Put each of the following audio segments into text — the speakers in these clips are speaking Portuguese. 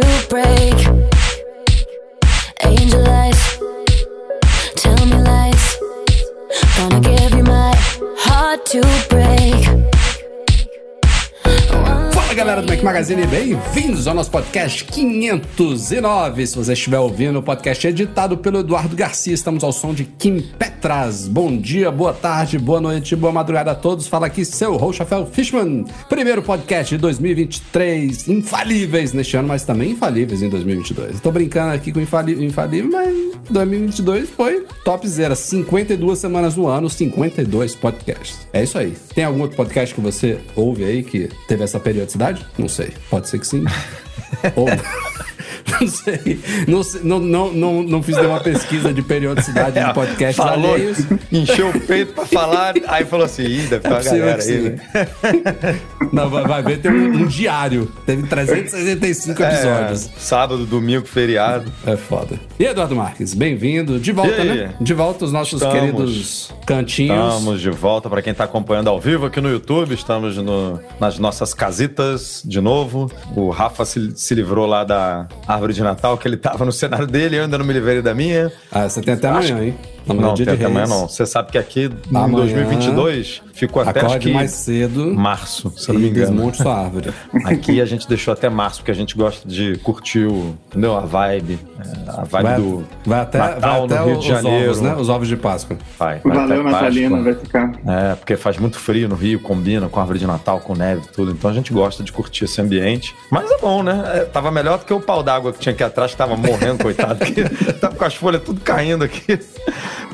To break. Angel tell me lies, gonna give you my heart to break. Fala galera do Mac Magazine, bem-vindos ao nosso podcast 509. Se você estiver ouvindo, o podcast é editado pelo Eduardo Garcia. Estamos ao som de Kim Petras. Bom dia, boa tarde, boa noite, boa madrugada a todos. Fala aqui seu host, Rafael Fishman. Primeiro podcast de 2023, infalíveis neste ano, mas também infalíveis em 2022. Estou brincando aqui com infalível, infalível, mas 2022 foi top zero. 52 semanas no ano, 52 podcasts. É isso aí. Tem algum outro podcast que você ouve aí que teve essa periodicidade? Não sei. Pode ser que sim. Ou... Não sei. Não, não, não, não, fiz nenhuma pesquisa de periodicidade de podcasts Falou, alheios. encheu o peito pra falar, aí falou assim, ih, deve ter uma galera aí, sim. né? Não, vai, vai ver, tem um, um diário. Teve 365 episódios. É, sábado, domingo, feriado. É. foda. E Eduardo Marques, bem-vindo. De volta, né? De volta os nossos Estamos. queridos cantinhos. Estamos de volta para quem tá acompanhando ao vivo aqui no YouTube. Estamos no- nas nossas casitas de novo. O Rafa se, se livrou lá da árvore de Natal, que ele tava no cenário dele, eu ainda não me livrei da minha. Ah, você tem até Acho- amanhã, hein? Não, dia tem até amanhã não. Você sabe que aqui em Amanhã, 2022 ficou até acho que mais cedo março, se eu não me engano. desmonte sua árvore. Aqui a gente deixou até março, porque a gente gosta de curtir o, entendeu? a vibe, é, a vibe Vai, do vai até, Natal vai até no Rio os de Janeiro. ovos, né? Os ovos de Páscoa. Vai, vai Valeu, Natalina, vai ficar. É, porque faz muito frio no Rio, combina com árvore de Natal, com neve e tudo. Então a gente gosta de curtir esse ambiente. Mas é bom, né? É, tava melhor do que o pau d'água que tinha aqui atrás, que tava morrendo, coitado. Que tava com as folhas tudo caindo aqui.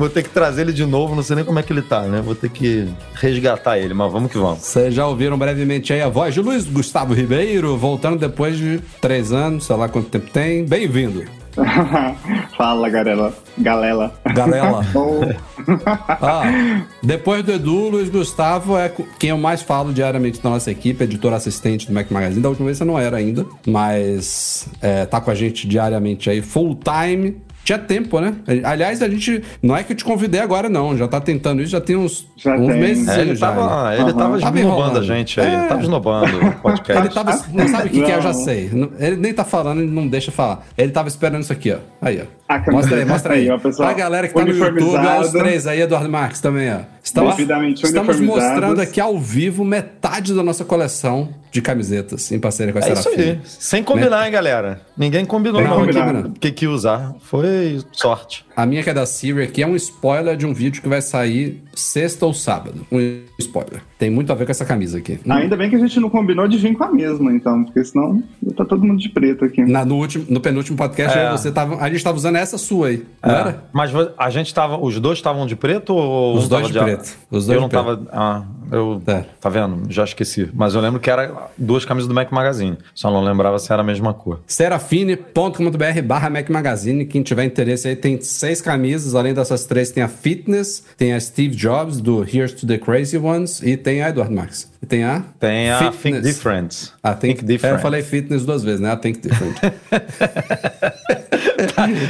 Vou ter que trazer ele de novo, não sei nem como é que ele tá, né? Vou ter que resgatar ele, mas vamos que vamos. Vocês já ouviram brevemente aí a voz de Luiz Gustavo Ribeiro, voltando depois de três anos, sei lá quanto tempo tem. Bem-vindo. Fala, galera. Galera. Galera. Ou- Ah, depois do Edu, Luiz Gustavo é quem eu mais falo diariamente da nossa equipe, editor assistente do Mac Magazine. Da última vez você não era ainda, mas é, tá com a gente diariamente aí, full time. Tinha tempo, né? Aliás, a gente. Não é que eu te convidei agora, não. Já tá tentando isso, já tem uns, Já uns tem. meses É, ele já. tava, ele Aham. tava esnobando a gente aí. É. Tava esnobando o podcast. Ele tava. Não sabe o que, que é, eu já sei. Ele nem tá falando, ele não deixa falar. Ele tava esperando isso aqui, ó. Aí, ó. A câmera- Mostra aí, mostra aí. Aí, ó, pessoal. a galera que tá no YouTube, ó, os três aí, Eduardo Marques também, ó. Estamos, estamos mostrando aqui ao vivo metade da nossa coleção de camisetas em parceria com a É isso Serafim. aí. Sem combinar, hein, galera? Ninguém combinou Sem não combinar. que, que ia usar. Foi sorte. A minha que é da Siri aqui é um spoiler de um vídeo que vai sair sexta ou sábado. Um spoiler. Tem muito a ver com essa camisa aqui. Ainda bem que a gente não combinou de vir com a mesma, então, porque senão tá todo mundo de preto aqui. Na- no, último, no penúltimo podcast, É. você tava, a gente tava usando essa sua aí, não É. era? Mas a gente tava. Os dois estavam de preto ou Os um dois tava de preto. Os dois eu não de preto. tava. Ah, eu. É. Tá vendo? Já esqueci. Mas eu lembro que era duas camisas do Mac Magazine. Só não lembrava se era a mesma cor. serafine.com.br barra Mac Magazine. Quem tiver interesse aí, tem seis camisas. Além dessas três, tem a Fitness, tem a Steve Jobs, do Here's to the Crazy Ones, e tem a Edward Marx. E tem a... Tem a Think Fitness. Different. Ah, think, Think Different. É, eu falei fitness duas vezes, né? A Think Different.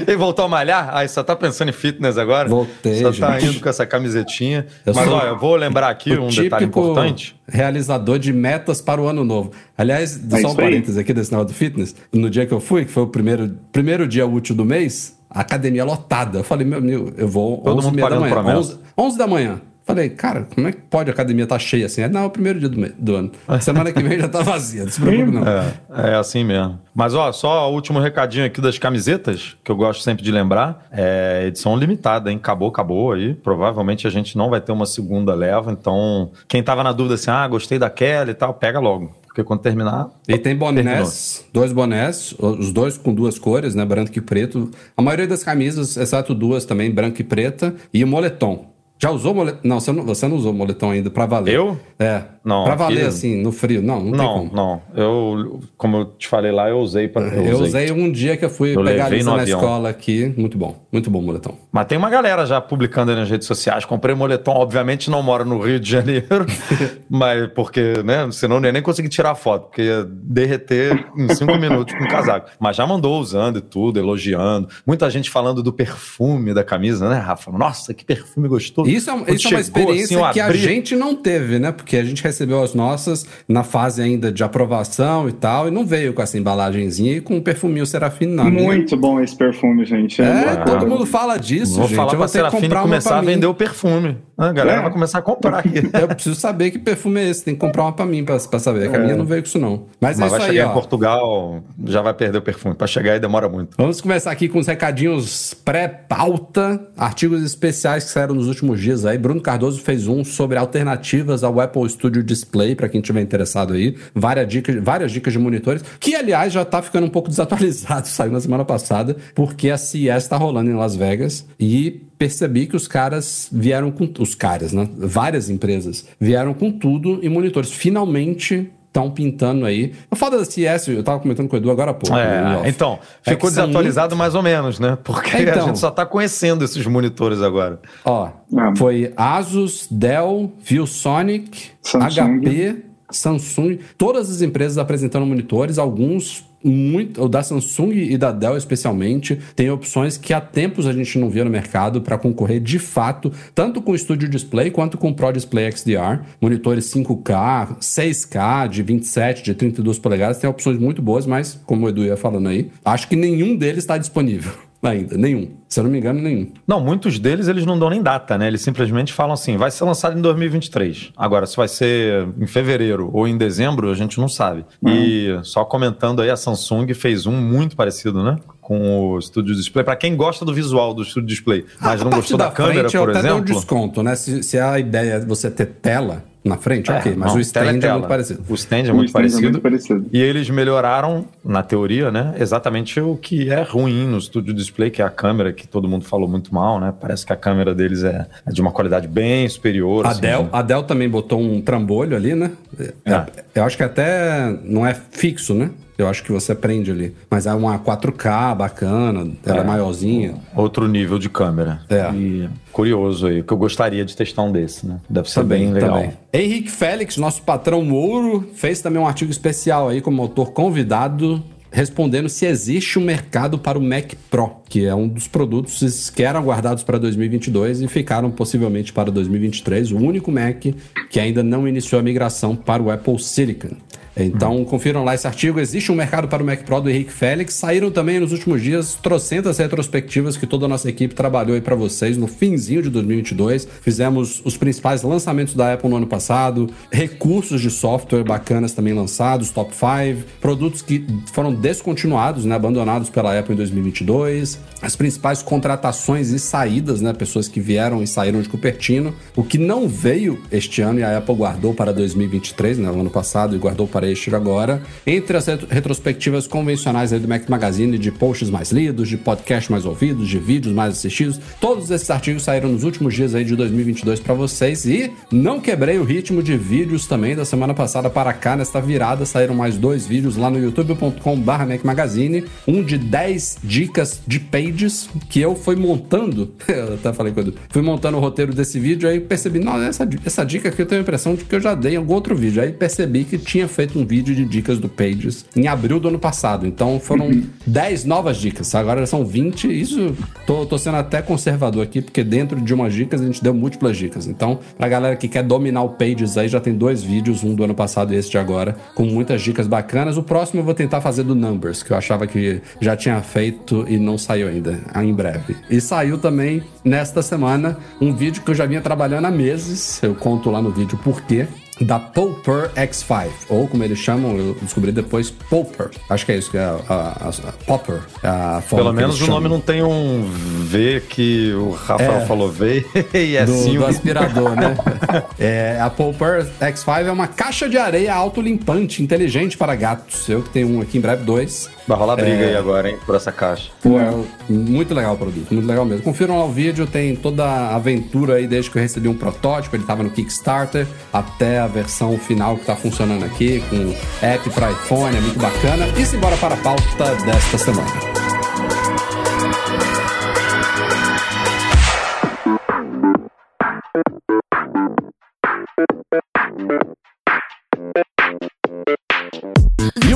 Ele voltou a malhar? Ah, só tá pensando em fitness agora? Voltei, Só tá gente. indo com essa camisetinha. Eu Mas olha, eu vou lembrar aqui um detalhe importante. realizador de metas para o ano novo. Aliás, só um parênteses aqui desse negócio do fitness. No dia que eu fui, que foi o primeiro, primeiro dia útil do mês, a academia lotada. Eu falei, meu amigo, eu vou Todo 11 mundo da manhã. promessa. 11, 11 da manhã. Falei, cara, como é que pode a academia estar cheia assim? Não, é o primeiro dia do, me- do ano. Semana que vem já tá vazia, não se preocupe não. É, é assim mesmo. Mas ó, só o último recadinho aqui das camisetas, que eu gosto sempre de lembrar, é edição limitada, hein? Acabou, acabou aí. Provavelmente a gente não vai ter uma segunda leva, então quem tava na dúvida assim, ah, gostei daquela e tal, pega logo. Porque quando terminar, E tem bonés, dois bonés, os dois com duas cores, né? Branco e preto. A maioria das camisas, exceto duas também, branca e preta. E o moletom. Já usou moletom? Não, você não, você não usou moletom ainda pra valer. Eu? É. Não, Pra valer, assim, no frio. Não, não, tem Não, não. Eu, como eu te falei lá, eu usei para. Eu usei um dia que eu fui Eu pegar a na avião. escola aqui. Muito bom. Muito bom moletom. Mas tem uma galera já publicando aí nas redes sociais. Comprei moletom, obviamente não mora no Rio de Janeiro, mas porque, né? Senão eu nem nem consegui tirar foto, porque ia derreter em cinco minutos com o casaco. Mas já mandou usando e tudo, elogiando. Muita gente falando do perfume da camisa, né, Rafa? Nossa, que perfume gostoso. Isso é, isso é uma chegou, experiência assim, que a abri- gente não teve, né? Porque a gente recebeu as nossas na fase ainda de aprovação e tal, e não veio com essa embalagenzinha e com um perfuminho Serafine na minha. Muito bom esse perfume, gente. É, bom. todo mundo fala disso, Vou gente. falar eu pra vou ter que Serafine começar pra a vender o perfume. A galera É. vai começar a comprar aqui. Eu preciso saber que perfume é esse. Tem que comprar uma pra mim pra, pra saber. Que a minha não veio com isso, não. Mas, Mas é vai aí, chegar em ó. Portugal, já vai perder o perfume. Pra chegar aí demora muito. Vamos começar aqui com os recadinhos pré-pauta, artigos especiais que saíram nos últimos dias aí. Bruno Cardoso fez um sobre alternativas ao Apple Studio Display, para quem tiver interessado aí. Várias dicas, várias dicas de monitores, que aliás já tá ficando um pouco desatualizado, saiu na semana passada, porque a CES tá rolando em Las Vegas e percebi que os caras vieram com os caras, né? Várias empresas vieram com tudo em monitores. Finalmente estão pintando aí. A foda da CS, eu tava comentando com o Edu agora há pouco. É, off. então, É ficou são desatualizado mais ou menos, né? Porque a Então. gente só tá conhecendo esses monitores agora. Ó, Ah. foi Asus, Dell, ViewSonic, Samsung. HP, Samsung, todas as empresas apresentando monitores, alguns muito, o da Samsung e da Dell especialmente, tem opções que há tempos a gente não via no mercado para concorrer de fato, tanto com o Studio Display quanto com o Pro Display XDR, monitores 5K, 6K, de 27, de 32 polegadas, tem opções muito boas, mas como o Edu ia falando aí, acho que nenhum deles está disponível ainda, nenhum. Se eu não me engano, nenhum. Não, muitos deles eles não dão nem data, né? Eles simplesmente falam assim, vai ser lançado em 2023. Agora, se vai ser em fevereiro ou em dezembro, a gente não sabe. E só comentando aí, a Samsung fez um muito parecido, né? Com o Studio Display. Para quem gosta do visual do Studio Display, mas A não gostou da, câmera, frente, eu por até dou um exemplo... desconto, né? Se, se a ideia é você ter tela na frente, É, ok. Mas não, o stand tela é, muito parecido. O stand é O muito stand é parecido. muito parecido. E eles melhoraram, na teoria, né? Exatamente o que é ruim no Studio Display, que é a câmera, que todo mundo falou muito mal, né? Parece que a câmera deles é, é de uma qualidade bem superior. A assim, Dell, né? a Dell também botou um trambolho ali, né? É, É. Eu acho que até não é fixo, né? Eu acho que você prende ali. Mas é uma 4K bacana, ela é, É. maiorzinha. Outro nível de câmera. É. E curioso aí, que eu gostaria de testar um desse, né? Deve ser bem legal. Henrique Félix, nosso patrão Mouro, fez também um artigo especial aí como autor convidado, respondendo se existe um mercado para o Mac Pro, que é um dos produtos que eram aguardados para 2022 e ficaram possivelmente para 2023, o único Mac que ainda não iniciou a migração para o Apple Silicon. Então, confiram lá esse artigo. Existe um mercado para o Mac Pro do Henrique Félix. Saíram também nos últimos dias trocentas retrospectivas que toda a nossa equipe trabalhou aí para vocês no finzinho de 2022. Fizemos os principais lançamentos da Apple no ano passado, recursos de software bacanas também lançados, top 5, produtos que foram descontinuados, né, abandonados pela Apple em 2022, as principais contratações e saídas, né, pessoas que vieram e saíram de Cupertino, o que não veio este ano e a Apple guardou para 2023, né, o ano passado e guardou para agora, entre as retro- retrospectivas convencionais do Mac Magazine, de posts mais lidos, de podcast mais ouvidos, de vídeos mais assistidos, todos esses artigos saíram nos últimos dias aí de 2022 para vocês e não quebrei o ritmo de vídeos também da semana passada para cá, nesta virada saíram mais dois vídeos lá no youtube.com.br Mac Magazine, um de 10 dicas de pages que eu fui montando, eu até falei com o Edu, fui montando o roteiro desse vídeo, aí percebi, não, essa, essa dica aqui eu tenho a impressão de que eu já dei em algum outro vídeo, aí percebi que tinha feito um vídeo de dicas do Pages em abril do ano passado, então foram 10 novas dicas, agora são 20, isso tô, tô sendo até conservador aqui, porque dentro de umas dicas a gente deu múltiplas dicas, então pra galera que quer dominar o Pages aí, já tem dois vídeos, um do ano passado e esse de agora, com muitas dicas bacanas, o próximo eu vou tentar fazer do Numbers, que eu achava que já tinha feito e não saiu ainda, em breve. E saiu também nesta semana um vídeo que eu já vinha trabalhando há meses, eu conto lá no vídeo por quê, da Popper X5, ou como eles chamam, eu descobri depois, Popper. Acho que é isso que é a, a, a Popper. A forma Pelo menos o nome chamam. não tem um V que o Rafael É. falou V e é do, sim do o aspirador, né? É, a Popper X5 é uma caixa de areia autolimpante inteligente para gatos. Eu que tenho um aqui em breve, dois. Vai rolar briga É. aí agora, hein, por essa caixa. Pô, é muito legal o produto, muito legal mesmo. Confiram lá o vídeo, tem toda a aventura aí desde que eu recebi um protótipo, ele tava no Kickstarter, até a versão final que tá funcionando aqui, com app para iPhone, é muito bacana. E simbora para a pauta desta semana.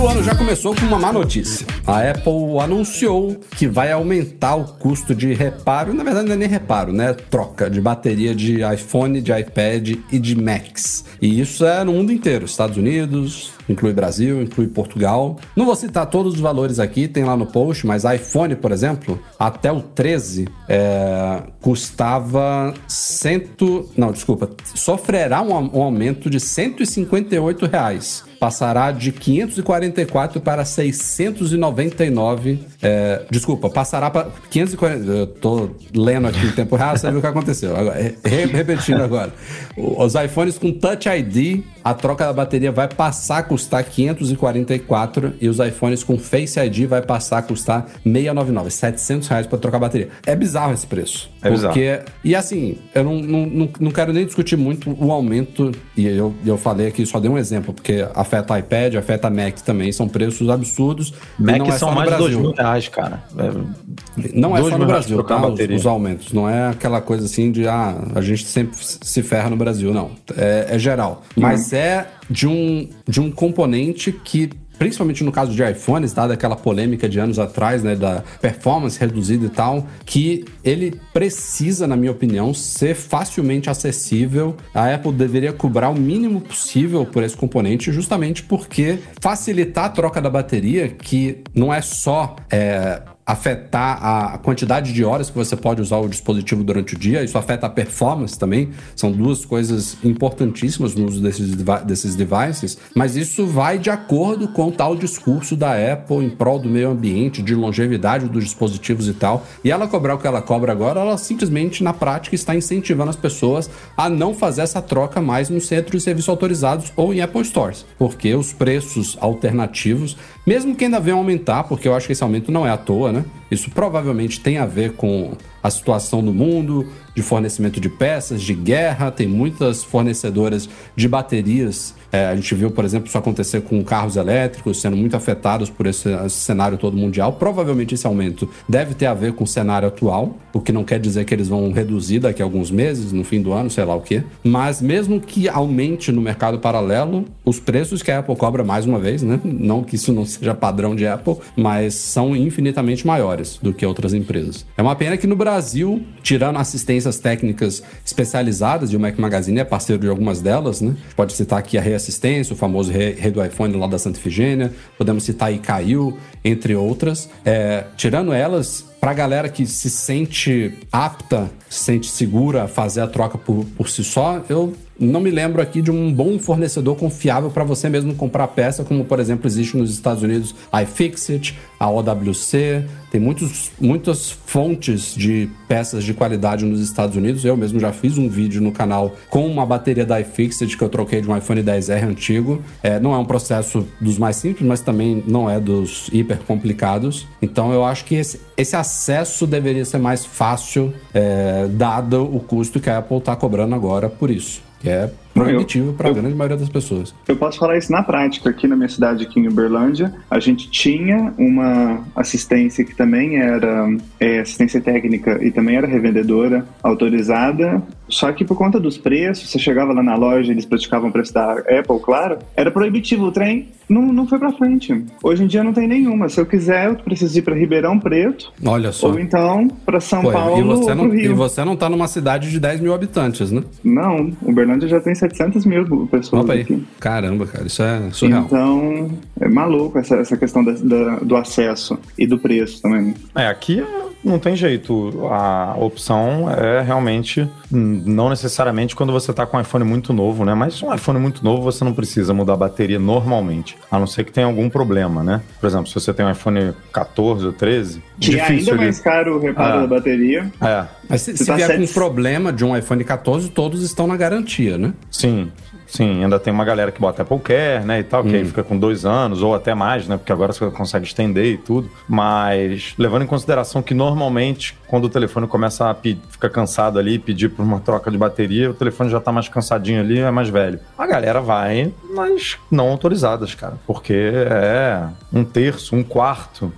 O ano já começou com uma má notícia. A Apple anunciou que vai aumentar o custo de reparo, na verdade não é nem reparo, né? Troca de bateria de iPhone, de iPad e de Macs. E isso é no mundo inteiro, Estados Unidos, inclui Brasil, inclui Portugal. Não vou citar todos os valores aqui, tem lá no post, mas iPhone, por exemplo, até o 13 é, custava cento, não, desculpa, sofrerá um, um aumento de 158 reais passará de 544 para 699. É, desculpa, passará para 540. Eu tô lendo aqui em tempo real, sabe o que aconteceu? Agora, re- repetindo agora. Os iPhones com Touch ID, a troca da bateria vai passar custar 544 e os iPhones com Face ID vai passar a custar 699, 700 reais para trocar a bateria. É bizarro esse preço. É bizarro. porque, e assim, eu não, não, não, quero nem discutir muito o aumento, e eu, eu falei aqui, só dei um exemplo, porque afeta iPad, afeta Mac também, são preços absurdos. Mac é são mais de dois Brasil. mil reais, cara. É, Não é só no Brasil, tá? Os, os aumentos. Não é aquela coisa assim de, ah, a gente sempre se ferra no Brasil, não. É, é geral. Mas é de um, de um componente que principalmente no caso de iPhones, dada aquela polêmica de anos atrás, né, da performance reduzida e tal, que ele precisa, na minha opinião, ser facilmente acessível. A Apple deveria cobrar o mínimo possível por esse componente, justamente porque facilitar a troca da bateria, que não é só é, afetar a quantidade de horas que você pode usar o dispositivo durante o dia, isso afeta a performance também. São duas coisas importantíssimas no uso desses, desses devices, mas isso vai de acordo com o tal discurso da Apple em prol do meio ambiente, de longevidade dos dispositivos e tal. E ela cobrar o que ela cobra agora, ela simplesmente na prática está incentivando as pessoas a não fazer essa troca mais nos centros de serviço autorizados ou em Apple Stores, porque os preços alternativos, mesmo que ainda venham aumentar, porque eu acho que esse aumento não é à toa, né? Isso provavelmente tem a ver com a situação do mundo, de fornecimento de peças, de guerra. Tem muitas fornecedoras de baterias. É, a gente viu, por exemplo, isso acontecer com carros elétricos sendo muito afetados por esse, esse cenário todo mundial. Provavelmente esse aumento deve ter a ver com o cenário atual, o que não quer dizer que eles vão reduzir daqui a alguns meses, no fim do ano, sei lá o quê. Mas mesmo que aumente no mercado paralelo, os preços que a Apple cobra mais uma vez, né? Não que isso não seja padrão de Apple, mas são infinitamente maiores do que outras empresas. É uma pena que no Brasil, tirando assistências técnicas especializadas, e o Mac Magazine é parceiro de algumas delas, né? Pode citar aqui a Reassistência, o famoso Rei do iPhone lá da Santa Efigênia, podemos citar aí Caiu, entre outras. É, tirando elas, pra galera que se sente apta, se sente segura a fazer a troca por, por si só, eu não me lembro aqui de um bom fornecedor confiável para você mesmo comprar peça, como por exemplo existe nos Estados Unidos a iFixit, a OWC, tem muitos, muitas fontes de peças de qualidade nos Estados Unidos. Eu mesmo já fiz um vídeo no canal com uma bateria da iFixit que eu troquei de um iPhone 10R antigo. É, não é um processo dos mais simples, mas também não é dos hiper complicados. Então eu acho que esse, esse acesso deveria ser mais fácil, é, dado o custo que a Apple está cobrando agora por isso. Que é proibitivo para a grande maioria das pessoas. Eu posso falar isso na prática. Aqui na minha cidade, aqui em Uberlândia, a gente tinha uma assistência que também era é, assistência técnica e também era revendedora autorizada. Só que por conta dos preços, você chegava lá na loja, eles praticavam preço da Apple, claro, era proibitivo. O trem não, não foi pra frente. Hoje em dia não tem nenhuma. Se eu quiser, eu preciso ir pra Ribeirão Preto Olha só. ou então pra São Pô, Paulo e, você não, pro e Rio. você não tá numa cidade de 10 mil habitantes, né? Não, Uberlândia já tem 700 mil pessoas Opa aí. aqui. Caramba, cara, isso é surreal. Então, é maluco essa, essa questão da- da- do acesso e do preço também. É, aqui é não tem jeito. A opção é realmente não necessariamente quando você está com um iPhone muito novo, né? Mas um iPhone muito novo você não precisa mudar a bateria normalmente, a não ser que tenha algum problema, né? Por exemplo, se você tem um iPhone 14 ou 13, que é ainda ele- mais caro o reparo Ah. da bateria. É, Mas se, Você se tá vier com um problema de um iPhone 14, todos estão na garantia, né? sim. Sim, ainda tem uma galera que bota Apple Care, né, e tal, que aí fica com dois anos ou até mais, né, porque agora você consegue estender e tudo. Mas levando em consideração que normalmente quando o telefone começa a ficar cansado ali, pedir por uma troca de bateria, o telefone já tá mais cansadinho ali, é mais velho. A galera vai nas não autorizadas, cara, porque é um terço, um quarto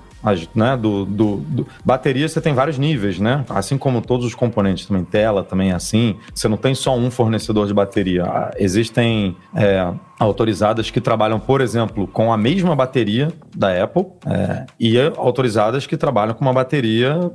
né, do, do, do- bateria você tem vários níveis, né? Assim como todos os componentes também, tela também é assim. Você não tem só um fornecedor de bateria. Ah, Existem é, autorizadas que trabalham, por exemplo, com a mesma bateria da Apple é, e autorizadas que trabalham com uma bateria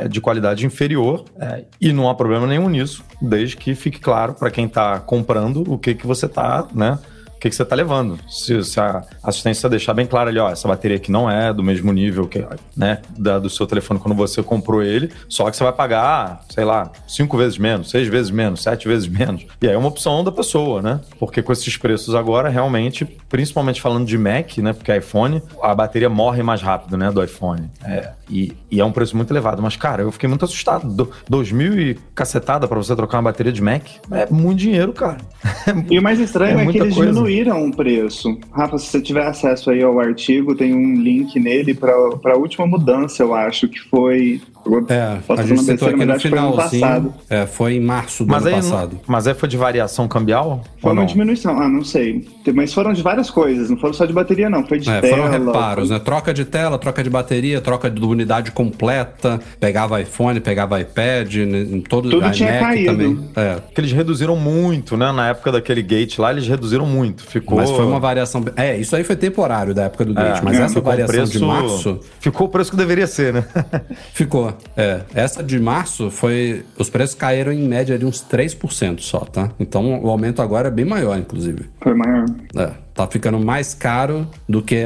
é, de qualidade inferior é, e não há problema nenhum nisso, desde que fique claro para quem está comprando o que que você está, né? Que, que você está levando. Se, se a assistência deixar bem claro ali, ó, essa bateria aqui não é do mesmo nível que, né, da, do seu telefone quando você comprou ele, só que você vai pagar, sei lá, cinco vezes menos, seis vezes menos, sete vezes menos. E aí é uma opção da pessoa, né? Porque com esses preços agora, realmente, principalmente falando de Mac, né? Porque iPhone, a bateria morre mais rápido, né? Do iPhone. É, e, e é um preço muito elevado. Mas, cara, eu fiquei muito assustado. Do, dois mil e cacetada pra você trocar uma bateria de Mac. É muito dinheiro, cara. E o mais estranho É é, que eles coisa. diminuíram o preço. Rafa, se você tiver acesso aí ao artigo, tem um link nele para a última mudança, eu acho, que foi. É, a gente citou aqui no foi finalzinho. passado. É, foi em março do Mas ano aí, passado. mas aí foi de variação cambial? Foi uma não? diminuição, ah, não sei. Mas foram de várias coisas, não foram só de bateria, não. Foi de É, tela. foram reparos, né? Troca de tela, troca de bateria, troca de unidade completa, pegava iPhone, pegava iPad, né, em todo Tudo iMac tinha caído. também. É. Que eles reduziram muito, né? Na época daquele gate lá, eles reduziram muito. Ficou. Mas foi uma variação. É, isso aí foi temporário da época do Gate, É, mas é, essa ficou variação de março Ficou o preço que deveria ser, né? ficou. É, essa de março foi. Os preços caíram em média de uns 3% só, tá? Então o aumento agora é bem maior, inclusive. Foi maior. É, tá ficando mais caro do que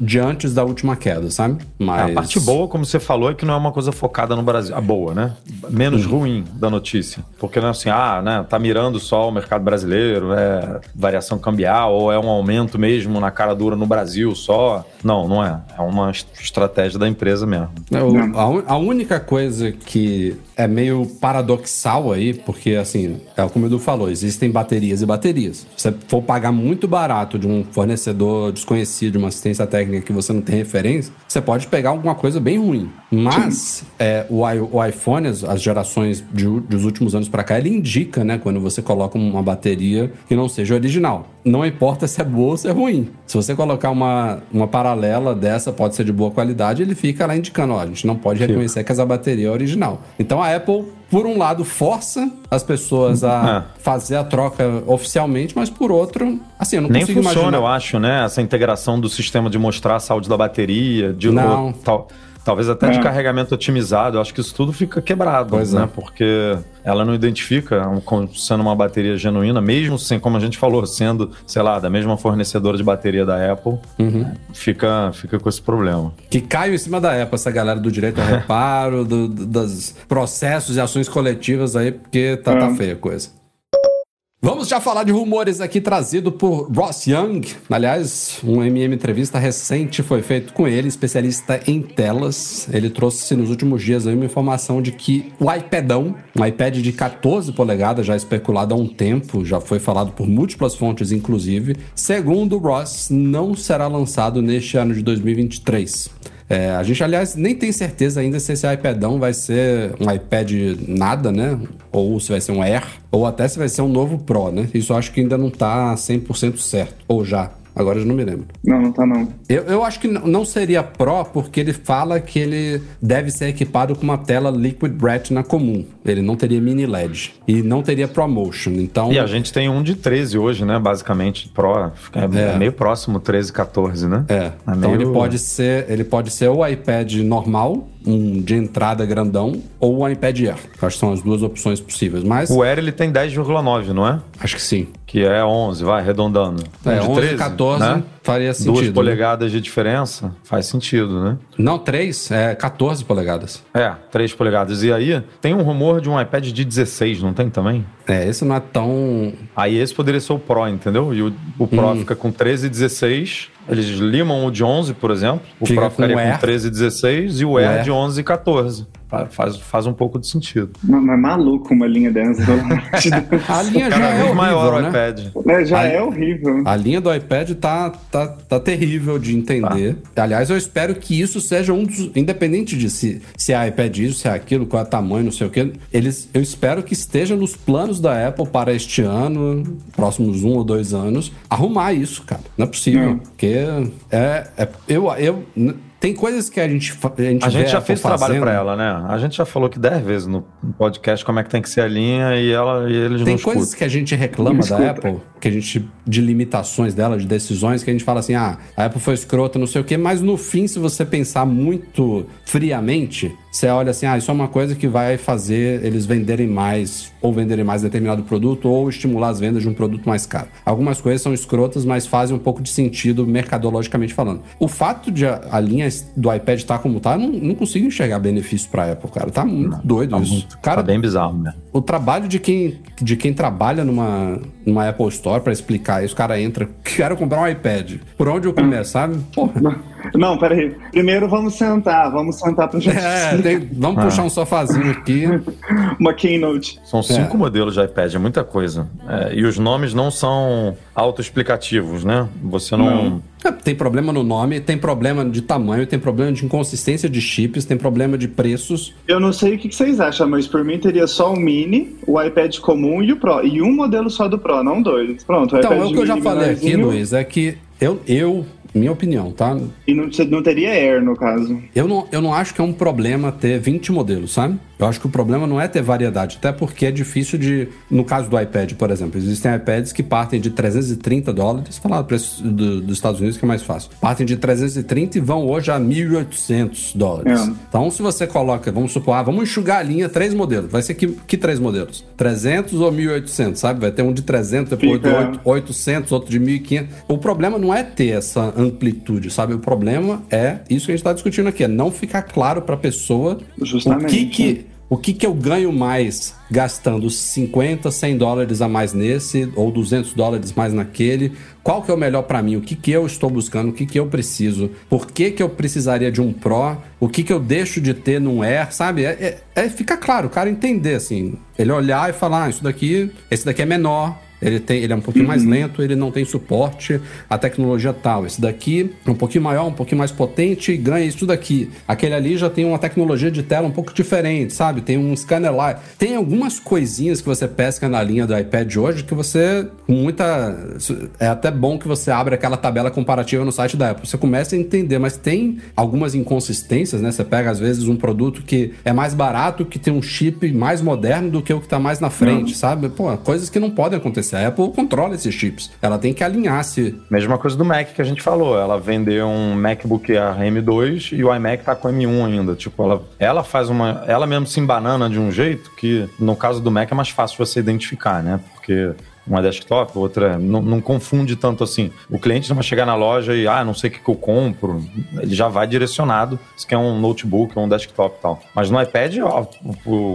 de antes da última queda, sabe? Mas. A parte boa, como você falou, é que não é uma coisa focada no Brasil. A boa, né? Menos ruim da notícia. Porque não é assim, ah, né? Tá mirando só o mercado brasileiro, é variação cambial, ou é um aumento mesmo na cara dura no Brasil só. Não, não é. É uma est- estratégia da empresa mesmo. É, o- a, a única coisa que é meio paradoxal aí, porque assim, é como o Edu falou, existem baterias e baterias. Se você for pagar muito barato de um fornecedor desconhecido, de uma assistência técnica que você não tem referência, você pode pegar alguma coisa bem ruim. Mas é, o, o iPhone, as, as gerações de, dos últimos anos pra cá, ele indica, né, quando você coloca uma bateria que não seja original. Não importa se é boa ou se é ruim. Se você colocar uma, uma paralela dessa, pode ser de boa qualidade, ele fica lá indicando, ó, a gente não pode reconhecer que essa bateria é original. Então a Apple, por um lado, força as pessoas a fazer a troca oficialmente, mas por outro, assim, eu não Nem consigo funciona, imaginar. eu acho, né? Essa integração do sistema de mostrar a saúde da bateria, de Não. tal- talvez até de É. carregamento otimizado. Eu acho que isso tudo fica quebrado, Pois né? é. Porque ela não identifica como sendo uma bateria genuína, mesmo sem, como a gente falou, sendo, sei lá, da mesma fornecedora de bateria da Apple, Uhum. fica, fica com esse problema. Que caiu em cima da Apple, essa galera do direito ao reparo, do, do- dos processos e ações coletivas aí, porque tá, tá É. feia a coisa. Vamos já falar de rumores aqui trazido por Ross Young. Aliás, um MM entrevista recente foi feito com ele, especialista em telas. Ele trouxe nos últimos dias uma informação de que o iPadão, um iPad de 14 polegadas, já especulado há um tempo, já foi falado por múltiplas fontes, inclusive, segundo Ross, não será lançado neste ano de 2023. É, a gente, aliás, nem tem certeza ainda se esse iPadão vai ser um iPad nada, né? Ou se vai ser um Air, ou até se vai ser um novo Pro, né? Isso acho que ainda não tá 100% certo. Ou já. Agora eu não me lembro. Não, não tá não. Eu, eu acho que não seria Pro porque ele fala que ele deve ser equipado com uma tela Liquid Retina comum. Ele não teria mini LED. E não teria ProMotion. Então. E a gente tem um de 13 hoje, né? Basicamente, Pro. É, É. é meio próximo 13, 14, né? É. Então meio- ele pode ser, ele pode ser o iPad normal, um de entrada grandão, ou o iPad Air. Acho que são as duas opções possíveis. Mas O Air ele tem 10,9, não é? acho que sim. Que é 11, vai, arredondando. É, Um de 11, 13, 14, né? Faria duas sentido. né? polegadas de diferença, faz sentido, né? Não, 3, é 14 polegadas. É, 3 polegadas. E aí, tem um rumor de um iPad de 16, não tem também? É, esse não é tão. Aí esse poderia ser o Pro, entendeu? E o, o Pro Hum. fica com 13 e 16. Eles limam o de 11, por exemplo. O Fica Pro com ficaria Air. com 13 e 16 e o O Air Air. de 11 e 14. Fa- Faz, faz um pouco de sentido. Mas mas maluco uma linha dessa, pelo amor de Deus. A linha já Cada é vez horrível, maior o né? iPad. É, já é horrível. A linha do iPad tá, tá, tá terrível de entender. Aliás, eu espero que isso seja um dos. Independente de se, se é iPad isso, se é aquilo, qual é o tamanho, não sei o quê. Eles, eu espero que esteja nos planos da Apple para este ano, próximos um ou dois anos, arrumar isso, cara. Não é possível. Não. Porque é. é eu, eu, tem coisas que a gente, a gente, A gente já Apple fez trabalho fazendo. pra ela, né? A gente já falou que 10 vezes no podcast como é que tem que ser a linha e, ela, e eles Tem não coisas escutam. que a gente reclama da. Apple, que a gente. de limitações dela, de decisões, que a gente fala assim: ah, a Apple foi escrota, não sei o quê, mas no fim, se você pensar muito friamente, você olha assim: ah, isso é uma coisa que vai fazer eles venderem mais, ou venderem mais determinado produto, ou estimular as vendas de um produto mais caro. Algumas coisas são escrotas, mas fazem um pouco de sentido mercadologicamente falando. O fato de a, a linha do iPad estar como tá, eu não, não consigo enxergar benefício pra Apple, cara. Tá muito doido Tá, isso. muito, cara, tá bem bizarro, né? o trabalho de quem, de quem trabalha numa, numa Apple Store pra explicar isso, o cara entra, quero comprar um iPad. Por onde eu começo, sabe? Porra. Não, peraí. Primeiro vamos sentar, vamos sentar pra gente É, tem- vamos puxar um sofazinho aqui. uma keynote. São cinco modelos de iPad, é muita coisa. É, e os nomes não são autoexplicativos, né? Você não. É, Tem problema no nome, tem problema de tamanho, tem problema de inconsistência de chips, tem problema de preços. Eu não sei o que vocês acham, mas por mim teria só o Mini, o iPad comum e o Pro. E um modelo só do Pro, não dois. Pronto, o Então, é o que eu já falei aqui, Luiz, é que eu, eu minha opinião, tá? E não, não teria Air, no caso. Eu não, eu não acho que é um problema ter 20 modelos, sabe? Eu acho que o problema não é ter variedade, até porque é difícil de. No caso do iPad, por exemplo, existem iPads que partem de 330 dólares, falar o preço do- dos Estados Unidos que é mais fácil. Partem de 330 e vão hoje a 1.800 dólares. É. Então, se você coloca, vamos supor, ah, vamos enxugar a linha três modelos. Vai ser que, que três modelos? 300 ou 1.800, sabe? Vai ter um de 300, depois Fica- de 8, 800, outro de 1.500. O problema não é ter essa amplitude, sabe? O problema é isso que a gente está discutindo aqui, é não ficar claro para a pessoa Justamente. o que que, o que que eu ganho mais gastando 50, 100 dólares a mais nesse ou 200 dólares mais naquele. Qual que é o melhor para mim? O que que eu estou buscando? O que que eu preciso? Por que que eu precisaria de um Pro? O que que eu deixo de ter num Air? Sabe? É, é, é fica claro, o cara entender assim. Ele olhar e falar, ah, isso daqui, esse daqui é menor, ele, tem, ele é um pouquinho mais lento, ele não tem suporte à tecnologia tal. Esse daqui é um pouquinho maior, um pouquinho mais potente e ganha isso daqui. Aquele ali já tem uma tecnologia de tela um pouco diferente, sabe? Tem um scanner lá. Tem algumas coisinhas que você pesca na linha do iPad hoje que você, com muita. É até bom que você abra aquela tabela comparativa no site da Apple. Você começa a entender, mas tem algumas inconsistências, né? Você pega, às vezes, um produto que é mais barato, que tem um chip mais moderno do que o que tá mais na frente, sabe? Pô, coisas que não podem acontecer. A Apple controla esses chips. Ela tem que alinhar se. Mesma coisa do Mac que a gente falou. Ela vendeu um MacBook Air M2 e o iMac tá com M1 ainda. Tipo, ela, ela faz uma. Ela mesmo se embanana de um jeito que, no caso do Mac, é mais fácil você identificar, né? Porque uma desktop, outra não, não confunde tanto assim. O cliente não vai chegar na loja e, ah, não sei o que, que eu compro. Ele já vai direcionado se quer um notebook ou um desktop e tal. Mas no iPad, ó,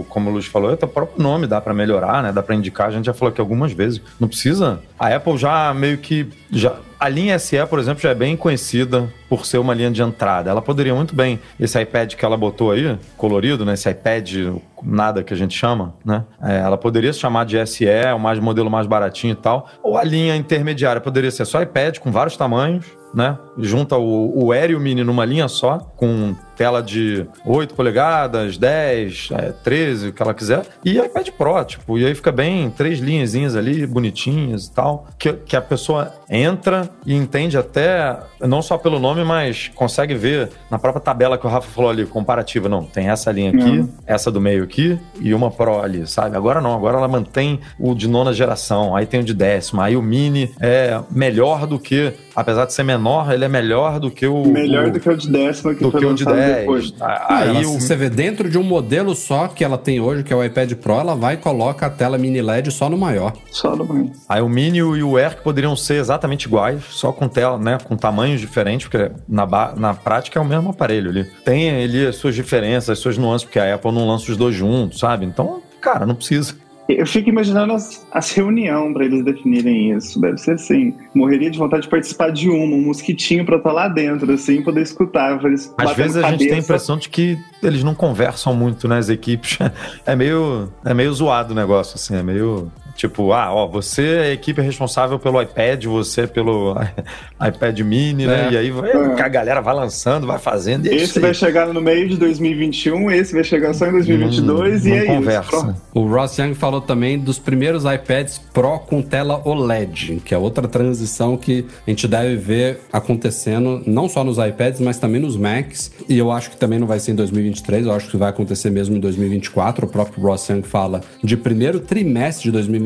como o Luiz falou, é o próprio nome, dá pra melhorar, né? Dá pra indicar. A gente já falou aqui algumas vezes. Não precisa. A Apple já meio que. já A linha SE, por exemplo, já é bem conhecida por ser uma linha de entrada. Ela poderia muito bem, esse iPad que ela botou aí, colorido, né? Esse iPad nada que a gente chama, né? É, ela poderia se chamar de SE, o mais modelo mais baratinho e tal. Ou a linha intermediária poderia ser só iPad com vários tamanhos, né? Junta o, o Air e o Mini numa linha só, com tela de 8 polegadas, 10, é, 13, o que ela quiser. E iPad Pro, tipo, e aí fica bem, três linhazinhas ali, bonitinhas e tal. Que, que a pessoa entra e entende até, não só pelo nome, mas consegue ver na própria tabela que o Rafa falou ali, comparativa. Não, tem essa linha aqui, Uhum. essa do meio aqui e uma Pro ali, sabe? Agora não, agora ela mantém o de nona geração, aí tem o de décima, aí o Mini é melhor do que, apesar de ser menor, ele é melhor do que o... Melhor o, do que o de décima que do foi que o de lançado depois. Ah, Aí ela- o Você vê dentro de um modelo só que ela tem hoje, que é o iPad Pro, ela vai e coloca a tela mini LED só no maior. Só no banho. Aí o Mini e o Air que poderiam ser exatamente iguais, só com tela, né, com tamanhos diferentes, porque na, ba- na prática é o mesmo aparelho ali. Tem ali as suas diferenças, as suas nuances, porque a Apple não lança os dois juntos, sabe? Então, cara, não precisa. Eu fico imaginando as, as reuniões pra eles definirem isso. Deve ser assim. Morreria de vontade de participar de uma, um mosquitinho pra estar lá dentro, assim, poder escutar. eles Às vezes a gente tem a cabeça. impressão de que eles não conversam muito, né, as equipes. É meio, é meio zoado o negócio, assim, é meio... Tipo, ah, ó, você é a equipe responsável pelo iPad, você é pelo iPad mini, né? É. E aí vai, É. a galera vai lançando, vai fazendo. E é Esse vai chegar no meio de 2021, esse vai chegar só em 2022 Não- e é conversa. isso. Pronto. O Ross Young falou também dos primeiros iPads Pro com tela OLED, que é outra transição que a gente deve ver acontecendo não só nos iPads, mas também nos Macs. E eu acho que também não vai ser em 2023, eu acho que vai acontecer mesmo em 2024. O próprio Ross Young fala de primeiro trimestre de 2024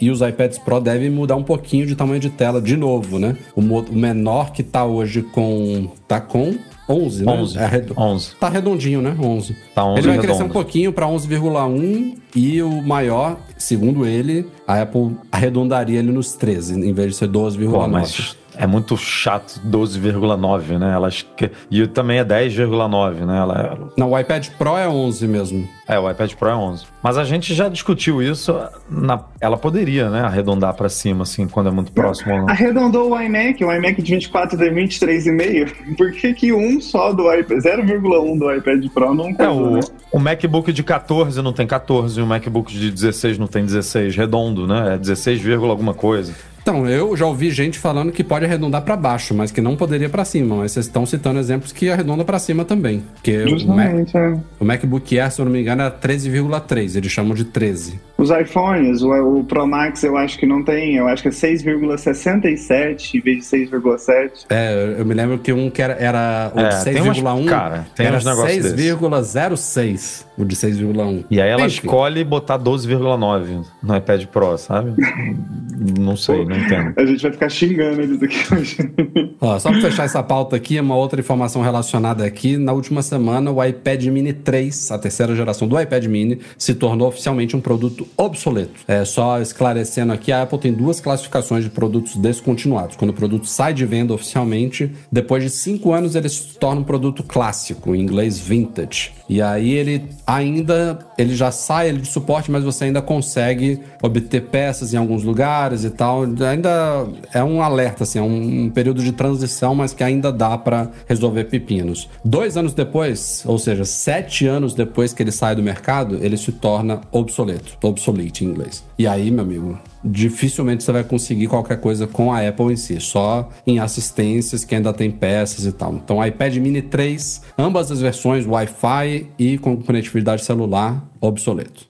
e os iPads Pro devem mudar um pouquinho de tamanho de tela de novo, né? O, o menor que tá hoje com tá com 11, né? 11. É redo- 11. Tá redondinho, né? 11. Tá 11 ele vai crescer um redondo. pouquinho para 11,1 e o maior, segundo ele, a Apple arredondaria ele nos 13, em vez de ser Pô, 12,9. mas é muito chato 12,9, né? Elas que... E também é 10,9, né? Ela... Não, o iPad Pro é 11 mesmo. É, o iPad Pro é 11. Mas a gente já discutiu isso. Na... Ela poderia, né? Arredondar pra cima, assim, quando é muito próximo. ou não. Arredondou o iMac, o iMac de 24 tem 23,5. Por que, que um só do iPad, 0,1 do iPad Pro não É, coisa, o, né? o MacBook de 14 não tem 14, o MacBook de 16 não tem 16, redondo, né? É 16, vírgula alguma coisa. Então, eu já ouvi gente falando que pode arredondar para baixo, mas que não poderia para cima. Mas vocês estão citando exemplos que arredonda para cima também. Porque o, Mac, Justamente, é. o MacBook Air, se eu não me engano, era 13,3. Eles chamam de 13. Os iPhones, o, o Pro Max eu acho que não tem, eu acho que é 6,67 em vez de 6,7. É, eu me lembro que um que era, era o É, de tem umas- 6,1 cara, tem era uns negócios desses. 6,06 o de 6,1. E aí ela Enfim. escolhe botar 12,9 no iPad Pro, sabe? não sei, não entendo. A gente vai ficar xingando eles aqui hoje. Ó, só para fechar essa pauta aqui, uma outra informação relacionada aqui. Na última semana, o iPad Mini 3, a terceira geração do iPad Mini, se tornou oficialmente um produto obsoleto. É, só esclarecendo aqui, a Apple tem duas classificações de produtos descontinuados. Quando o produto sai de venda oficialmente, depois de cinco anos ele se torna um produto clássico, em inglês vintage. E aí ele ainda, ele já sai ele de suporte, mas você ainda consegue obter peças em alguns lugares e tal. Ainda é um alerta, assim, é um, período de transição, mas que ainda dá para resolver pepinos. Dois anos depois, ou seja, sete anos depois que ele sai do mercado, ele se torna obsoleto, obsolete em inglês. E aí, meu amigo, dificilmente você vai conseguir qualquer coisa com a Apple em si, só em assistências que ainda tem peças e tal. Então, iPad Mini 3, ambas as versões Wi-Fi e com conectividade celular, obsoleto.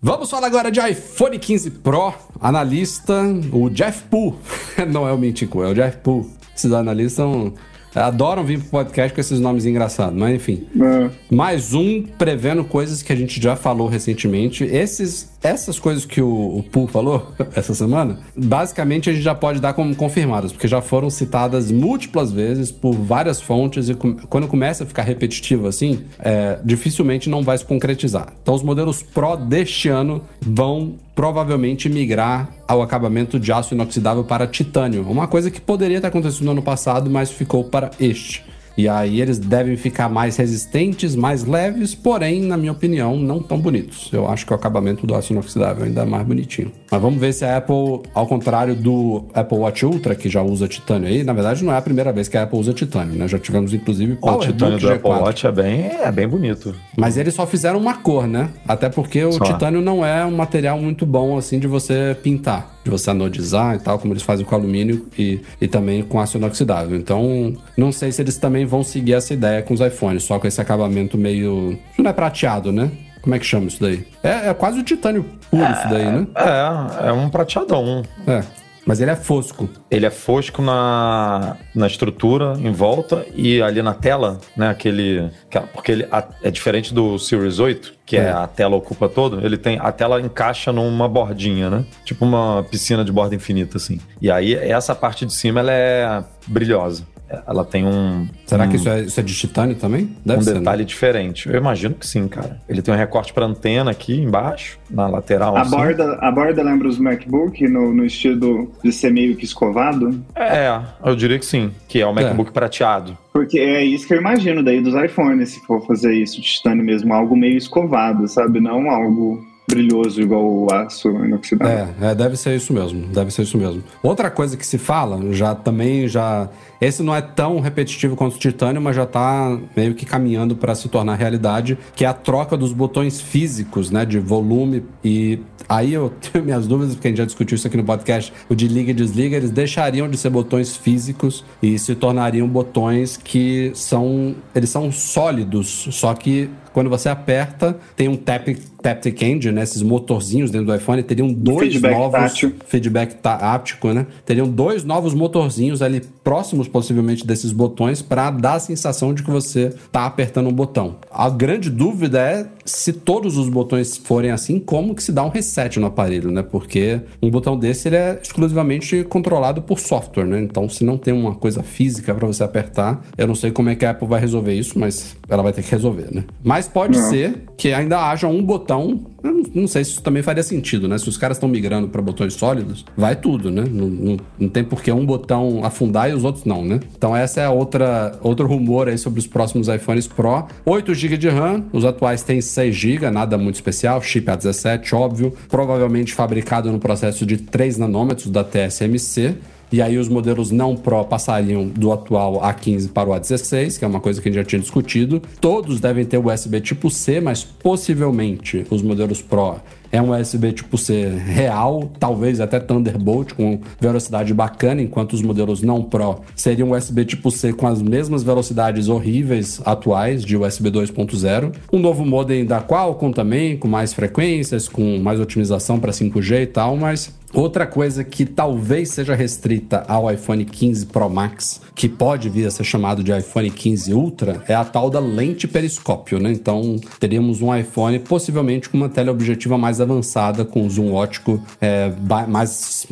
Vamos falar agora de iPhone 15 Pro. Analista, o Jeff Poole. Não é o Mintico, é o Jeff Poole. Esses analistas são- adoram vir pro podcast com esses nomes engraçados, mas enfim. É. Mais um prevendo coisas que a gente já falou recentemente. Esses, essas coisas que o, o Poole falou essa semana, basicamente a gente já pode dar como confirmadas, porque já foram citadas múltiplas vezes por várias fontes e quando começa a ficar repetitivo assim, é, dificilmente não vai se concretizar. Então os modelos Pro deste ano vão provavelmente migrar ao acabamento de aço inoxidável para titânio. Uma coisa que poderia ter acontecido no ano passado, mas ficou para este. E aí eles devem ficar mais resistentes, mais leves, porém, na minha opinião, não tão bonitos. Eu acho que o acabamento do aço inoxidável ainda é mais bonitinho. Mas vamos ver se a Apple, ao contrário do Apple Watch Ultra, que já usa titânio aí, na verdade não é a primeira vez que a Apple usa titânio, né? Já tivemos inclusive O titânio do G4. Apple Watch é bem, é bem bonito. Mas eles só fizeram uma cor, né? Até porque o Só. titânio não é um material muito bom assim de você pintar, de você anodizar e tal, como eles fazem com alumínio e, e também com aço inoxidável. Então, não sei se eles também vão seguir essa ideia com os iPhones, só com esse acabamento meio. Não é prateado, né? Como é que chama isso daí? É, é quase o titânio puro isso daí, né? É, é um prateadão. É. Mas ele é fosco. Ele é fosco na, na estrutura, em volta, e ali na tela, né? Aquele. que- Porque ele é diferente do Series 8, que é. É. a tela ocupa todo, ele tem. A tela encaixa numa bordinha, né? Tipo uma piscina de borda infinita, assim. E aí, essa parte de cima ela é brilhosa. Ela tem um. Será um, que isso é, isso é de titânio também? Deve um ser. né? detalhe diferente. Eu imagino que sim, cara. Ele tem um recorte para antena aqui embaixo, na lateral. A assim. borda, a borda lembra os MacBook no, no estilo de ser meio que escovado? É, eu diria que sim. Que é o MacBook prateado. Porque é isso que eu imagino daí dos iPhones, se for fazer isso de titânio mesmo, algo meio escovado, sabe? Não algo brilhoso igual o aço inoxidável. É, é, deve ser isso mesmo, deve ser isso mesmo. Outra coisa que se fala, já também já esse não é tão repetitivo quanto o titânio, mas já tá meio que caminhando para se tornar realidade, que é a troca dos botões físicos, né, de volume e aí eu tenho minhas dúvidas, porque a gente já discutiu isso aqui no podcast, o de liga e desliga, eles deixariam de ser botões físicos e se tornariam botões que são, eles são sólidos, só que quando você aperta, tem um tap, Taptic Engine, né? Esses motorzinhos dentro do iPhone, teriam dois Feedback novos... tátil. Feedback tá- áptico, né? Teriam dois novos motorzinhos ali próximos, possivelmente, desses botões para dar a sensação de que você tá apertando um botão. A grande dúvida é se todos os botões forem assim, como que se dá um reset no aparelho, né? Porque um botão desse, ele é exclusivamente controlado por software, né? Então, se não tem uma coisa física para você apertar, eu não sei como é que a Apple vai resolver isso, mas ela vai ter que resolver, né? Mas pode Não. ser que ainda haja um botão. Não, não sei se isso também faria sentido, né? Se os caras estão migrando para botões sólidos, vai tudo, né? Não, não, não tem por que um botão afundar e os outros não, né? Então essa é outra outro rumor aí sobre os próximos iPhones Pro. 8 GB de RAM, os atuais têm 6 GB, nada muito especial, chip A17, óbvio, provavelmente fabricado no processo de 3 nanômetros da TSMC. E aí os modelos não Pro passariam do atual A15 para o A16, que é uma coisa que a gente já tinha discutido. Todos devem ter USB tipo C, mas possivelmente os modelos Pro é um USB tipo C real, talvez até Thunderbolt com velocidade bacana, enquanto os modelos não Pro seriam USB tipo C com as mesmas velocidades horríveis atuais de USB 2.0. Um novo modem da Qualcomm também, com mais frequências, com mais otimização para 5G e tal, mas Outra coisa que talvez seja restrita ao iPhone 15 Pro Max, que pode vir a ser chamado de iPhone 15 Ultra, é a tal da lente periscópio, né? Então, teríamos um iPhone possivelmente com uma teleobjetiva mais avançada, com zoom ótico é, mais...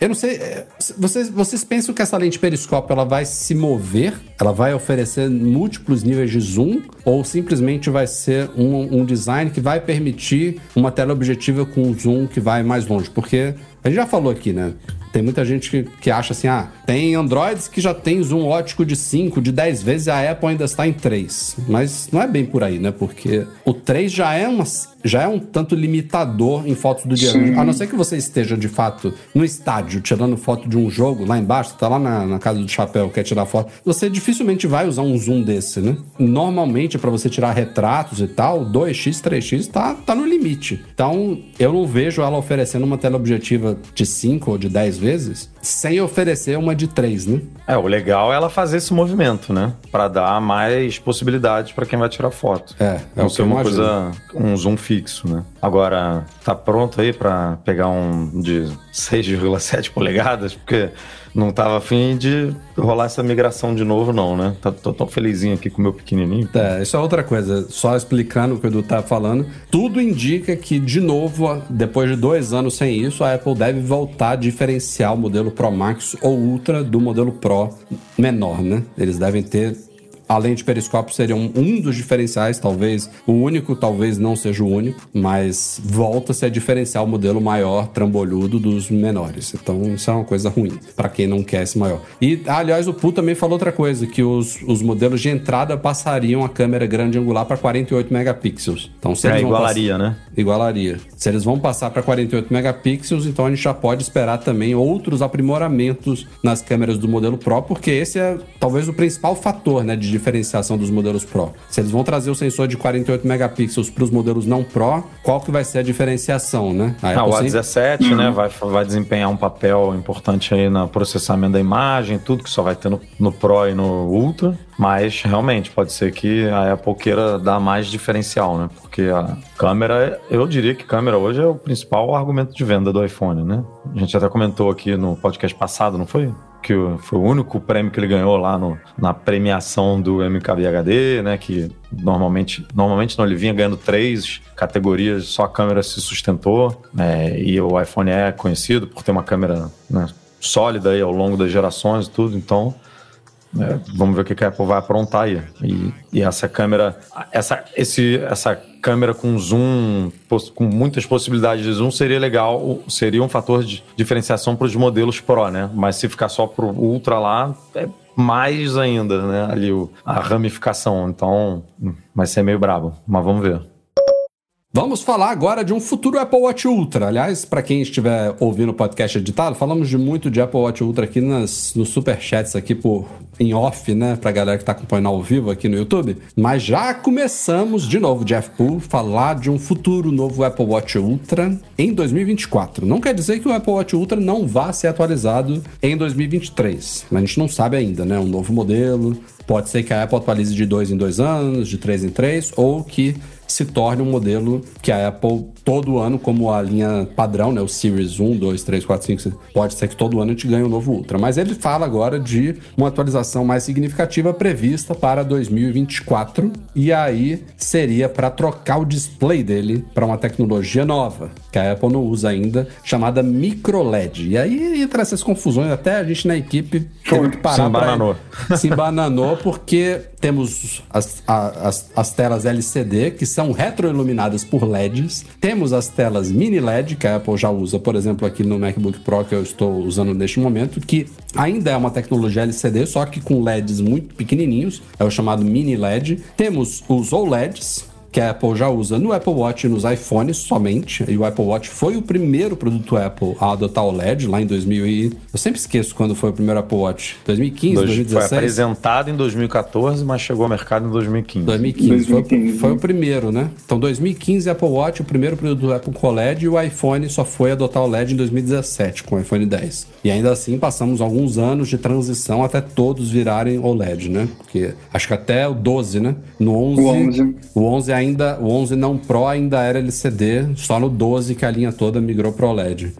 Eu não sei, é, vocês, vocês pensam que essa lente periscópio ela vai se mover? Ela vai oferecer múltiplos níveis de zoom? Ou simplesmente vai ser um, um design que vai permitir uma teleobjetiva com zoom que vai mais longe? Porque a gente já falou aqui, né? Tem muita gente que, que acha assim, ah, tem Androids que já tem zoom ótico de 5, de 10 vezes, e a Apple ainda está em 3. Mas não é bem por aí, né? Porque o 3 já é, uma, já é um tanto limitador em fotos do dia. Sim. A não ser que você esteja, de fato, no estádio, tirando foto de um jogo lá embaixo, tá lá na, na casa do chapéu, quer tirar foto, você dificilmente vai usar um zoom desse, né? Normalmente, para você tirar retratos e tal, 2x, 3x tá, tá no limite. Então, eu não vejo ela oferecendo uma teleobjetiva de 5 ou de 10 vezes, sem oferecer uma de 3, né? É, o legal é ela fazer esse movimento, né? Pra dar mais possibilidades pra quem vai tirar foto. É, é Não o ser uma coisa, um zoom fixo, né? Agora, tá pronto aí pra pegar um de 6,7 polegadas? Porque não tava afim de rolar essa migração de novo, não, né? Tá- Tô tão felizinho aqui com o meu pequenininho. É, isso é outra coisa. Só explicando o que o Edu tá falando, tudo indica que, de novo, depois de dois anos sem isso, a Apple deve voltar a diferenciar o modelo Pro Max ou Ultra do modelo Pro menor, né? Eles devem ter. A lente periscópio seria um, um dos diferenciais, talvez. O único, talvez não seja o único, mas volta-se a diferenciar o modelo maior, trambolhudo, dos menores. Então, isso é uma coisa ruim, para quem não quer esse maior. E, aliás, o Pu também falou outra coisa, que os, os modelos de entrada passariam a câmera grande angular para 48 megapixels. Então, se É, eles vão igualaria, né? igualaria. Se eles vão passar para 48 megapixels, então a gente já pode esperar também outros aprimoramentos nas câmeras do modelo Pro, porque esse é talvez o principal fator né, de diferenciação dos modelos Pro. Se eles vão trazer o sensor de 48 megapixels para os modelos não Pro, qual que vai ser a diferenciação, né? A Ah, o Apple sempre- A17, né, vai, vai desempenhar um papel importante aí no processamento da imagem, tudo que só vai ter no, no Pro e no Ultra. Mas realmente pode ser que a Apple queira dar mais diferencial, né? Porque a câmera, eu diria que câmera hoje é o principal argumento de venda do iPhone, né? A gente até comentou aqui no podcast passado, não foi? Que foi o único prêmio que ele ganhou lá no, na premiação do MKBHD, né? Que normalmente, normalmente não, ele vinha ganhando três categorias, só a câmera se sustentou. né? e o iPhone é conhecido por ter uma câmera né, sólida aí ao longo das gerações e tudo, então É, vamos ver o que a Apple vai aprontar aí. E, e essa câmera, essa, esse, essa câmera com zoom, com muitas possibilidades de zoom, seria legal, seria um fator de diferenciação para os modelos Pro, né? Mas se ficar só pro Ultra lá, é mais ainda, né? Ali o, a ramificação. Então, hum, vai ser meio brabo. Mas vamos ver. Vamos falar agora de um futuro Apple Watch Ultra. Aliás, para quem estiver ouvindo o podcast editado, falamos de muito de Apple Watch Ultra aqui nas, nos superchats aqui por em off, né, pra galera que tá acompanhando ao vivo aqui no YouTube. Mas já começamos de novo, Jeff Poole, falar de um futuro novo Apple Watch Ultra em 2024. Não quer dizer que o Apple Watch Ultra não vá ser atualizado em 2023. Mas a gente não sabe ainda, né? Um novo modelo. Pode ser que a Apple atualize de dois em dois anos, de três em três, ou que se torne um modelo que a Apple todo ano, como a linha padrão, né, o Series 1, 2, 3, 4, 5, pode ser que todo ano a gente ganhe um novo Ultra. Mas ele fala agora de uma atualização mais significativa prevista para 2024 e aí seria para trocar o display dele para uma tecnologia nova, que a Apple não usa ainda, chamada microLED. E aí entra essas confusões, até a gente na equipe teve que parar Se embananou. se embananou porque temos as, as, as telas LCD que são retroiluminadas por LEDs. Temos as telas mini LED que a Apple já usa, por exemplo, aqui no MacBook Pro que eu estou usando neste momento, que ainda é uma tecnologia LCD, só que com LEDs muito pequenininhos, é o chamado mini LED. Temos os OLEDs, que a Apple já usa no Apple Watch e nos iPhones somente. E o Apple Watch foi o primeiro produto Apple a adotar o LED lá em 2000 e... Eu sempre esqueço quando foi o primeiro Apple Watch. 2015, Dois- Foi 2016? apresentado em 2014, mas chegou ao mercado em 2015. 2015. Foi, 2015, foi né? o primeiro, né? Então, 2015, Apple Watch, o primeiro produto Apple com o LED, e o iPhone só foi adotar o LED em 2017, com o iPhone 10. E ainda assim, passamos alguns anos de transição até todos virarem OLED, né? Porque acho que até o 12, né? No 11, O 11. o 11 ainda, o 11 não Pro ainda era LCD, só no 12 que a linha toda migrou pro OLED.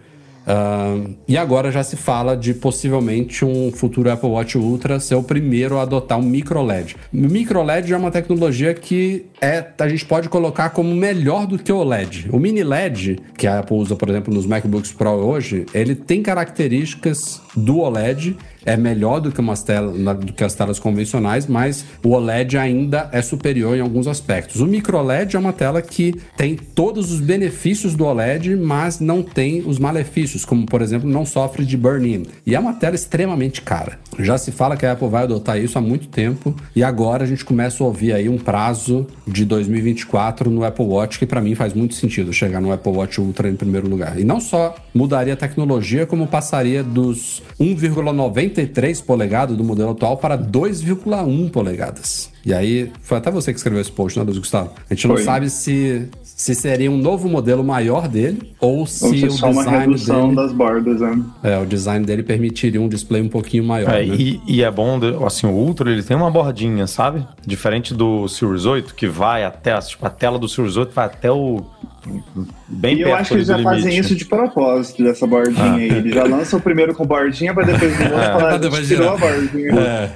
Ah, e agora já se fala de possivelmente um futuro Apple Watch Ultra ser o primeiro a adotar um micro LED. Micro LED é uma tecnologia que é, a gente pode colocar como melhor do que o LED. O mini LED, que a Apple usa, por exemplo, nos MacBooks Pro hoje, ele tem características do OLED, é melhor do que, umas do que as telas convencionais, mas o OLED ainda é superior em alguns aspectos. O micro LED é uma tela que tem todos os benefícios do OLED, mas não tem os malefícios, como por exemplo, não sofre de burn-in. E é uma tela extremamente cara. Já se fala que a Apple vai adotar isso há muito tempo e agora a gente começa a ouvir aí um prazo de 2024 no Apple Watch, que para mim faz muito sentido chegar no Apple Watch Ultra em primeiro lugar. E não só mudaria a tecnologia, como passaria dos 1,93 polegadas do modelo atual para 2,1 polegadas. E aí, foi até você que escreveu esse post, né, Luiz Gustavo? A gente não Foi. sabe se, se seria um novo modelo maior dele ou se Ou se o só uma design redução dele... das bordas, né? É, o design dele permitiria um display um pouquinho maior, É, né? e, e é bom, assim, o Ultra ele tem uma bordinha, sabe? Diferente do Series 8, que vai até, tipo, a tela do Series 8 vai até o. bem E eu acho que eles já fazem limite. isso de propósito, dessa bordinha aí. Eles já lançam o primeiro com bordinha pra depois no outro falar, gente depois tirou a bordinha. É.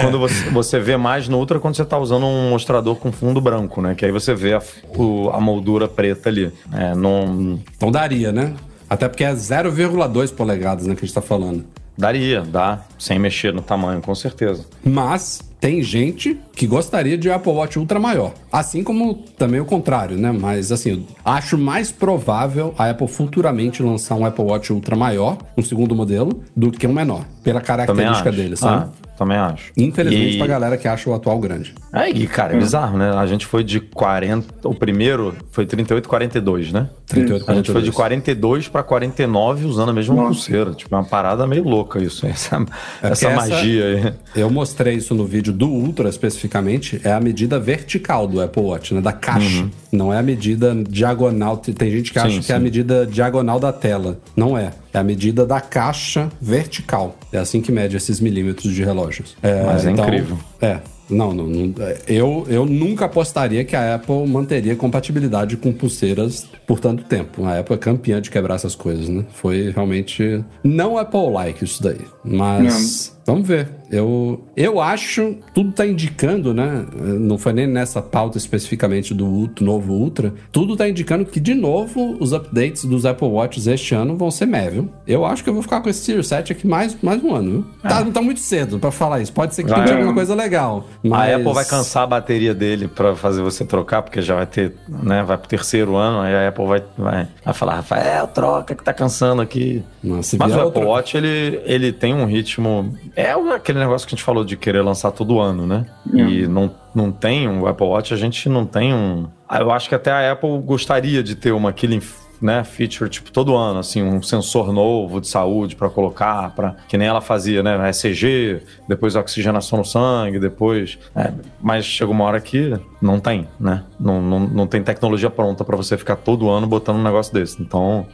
Quando você, você vê mais no Ultra quando você tá usando um mostrador com fundo branco, né? Que aí você vê a, o- a moldura preta ali. É, não. Então daria, né? Até porque é 0,2 polegadas, né, que a gente tá falando. Daria, dá, sem mexer no tamanho, com certeza. Mas tem gente que gostaria de Apple Watch Ultra maior. Assim como também o contrário, né? Mas assim, acho mais provável a Apple futuramente lançar um Apple Watch Ultra maior, um segundo modelo, do que um menor. Pela característica dele, sabe? Ah, também acho. Infelizmente, E- pra galera que acha o atual grande. Aí, cara, é bizarro, né? A gente foi de 40. O primeiro foi 38, 42, né? 38, A gente foi de 42. 42 pra 49 usando a mesma Nossa. pulseira. Tipo, é uma parada meio louca isso, essa, É essa porque essa- magia aí. Eu mostrei isso no vídeo do Ultra especificamente, é a medida vertical do Apple Watch, né? Da caixa. Não é a medida diagonal. Tem gente que Uhum. Sim, acha que é a sim. medida diagonal da tela. Não é. É a medida da caixa vertical. É assim que mede esses milímetros de relógios. Mas é incrível. É. Não, não, não, eu, eu nunca apostaria que a Apple manteria compatibilidade com pulseiras por tanto tempo. A Apple é campeã de quebrar essas coisas, né? Foi realmente não Apple-like isso daí. Mas. Não. Vamos ver. Eu, eu acho, tudo tá indicando, né? Não foi nem nessa pauta especificamente do novo Ultra. Tudo tá indicando que, de novo, os updates dos Apple Watches este ano vão ser meh, viu? Eu acho que eu vou ficar com esse Series 7 aqui mais, mais um ano, viu? É. Tá, não tá muito cedo para falar isso. Pode ser que tenha alguma coisa legal. Mas... A Apple vai cansar a bateria dele para fazer você trocar, porque já vai ter, né? Vai pro terceiro ano, aí a Apple vai, vai, vai falar, Rafael, troca que tá cansando aqui. Nossa, Mas o Apple Watch, ele, ele tem um ritmo é aquele negócio que a gente falou de querer lançar todo ano, né? E não, não tem um Apple Watch, a gente não tem um. Eu acho que até a Apple gostaria de ter uma Killing né, feature tipo todo ano, assim, um sensor novo de saúde para colocar, para que nem ela fazia, né, ECG, depois oxigenação no sangue, depois, é, mas chega uma hora que não tem, né? Não, não, não tem tecnologia pronta para você ficar todo ano botando um negócio desse. Então,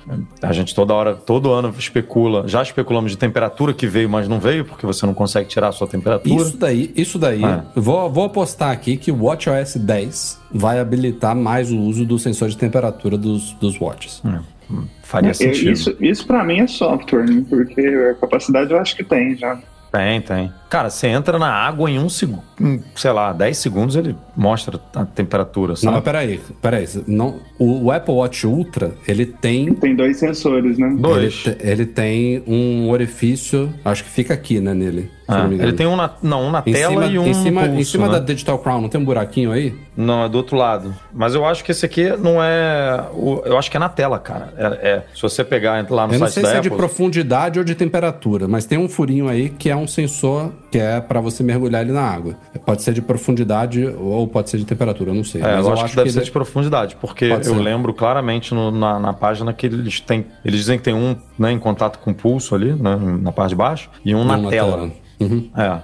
a gente toda hora, todo ano especula, já especulamos de temperatura que veio, mas não veio, porque você não consegue tirar a sua temperatura. Isso daí, isso daí, é. vou, vou apostar aqui que o WatchOS 10 vai habilitar mais o uso do sensor de temperatura dos, dos watches. É. Faria é, sentido. Isso, isso para mim é software, né? porque a capacidade eu acho que tem já. Tem, tem. Cara, você entra na água em um segundo, sei lá, 10 segundos ele mostra a temperatura, sabe? Não, mas peraí, peraí. Não, o, o Apple Watch Ultra, ele tem... Tem dois sensores, né? Dois. Ele, ele tem um orifício, acho que fica aqui, né, nele. Ah, ele tem um na, não, um na tela cima, e um em cima, pulso, em cima né? da Digital Crown, não tem um buraquinho aí? Não, é do outro lado. Mas eu acho que esse aqui não é. O, eu acho que é na tela, cara. É, é se você pegar lá no eu site não sei da se Apple, é de profundidade ou de temperatura, mas tem um furinho aí que é um sensor que é para você mergulhar ele na água. Pode ser de profundidade ou pode ser de temperatura, eu não sei. É, mas eu, acho, que deve ser ele... de profundidade, porque Pode eu ser. lembro claramente no- na, na página que eles têm. Eles dizem que tem um né, em contato com o pulso ali, né, na parte de baixo, e um na, Não, tela. Uhum. É.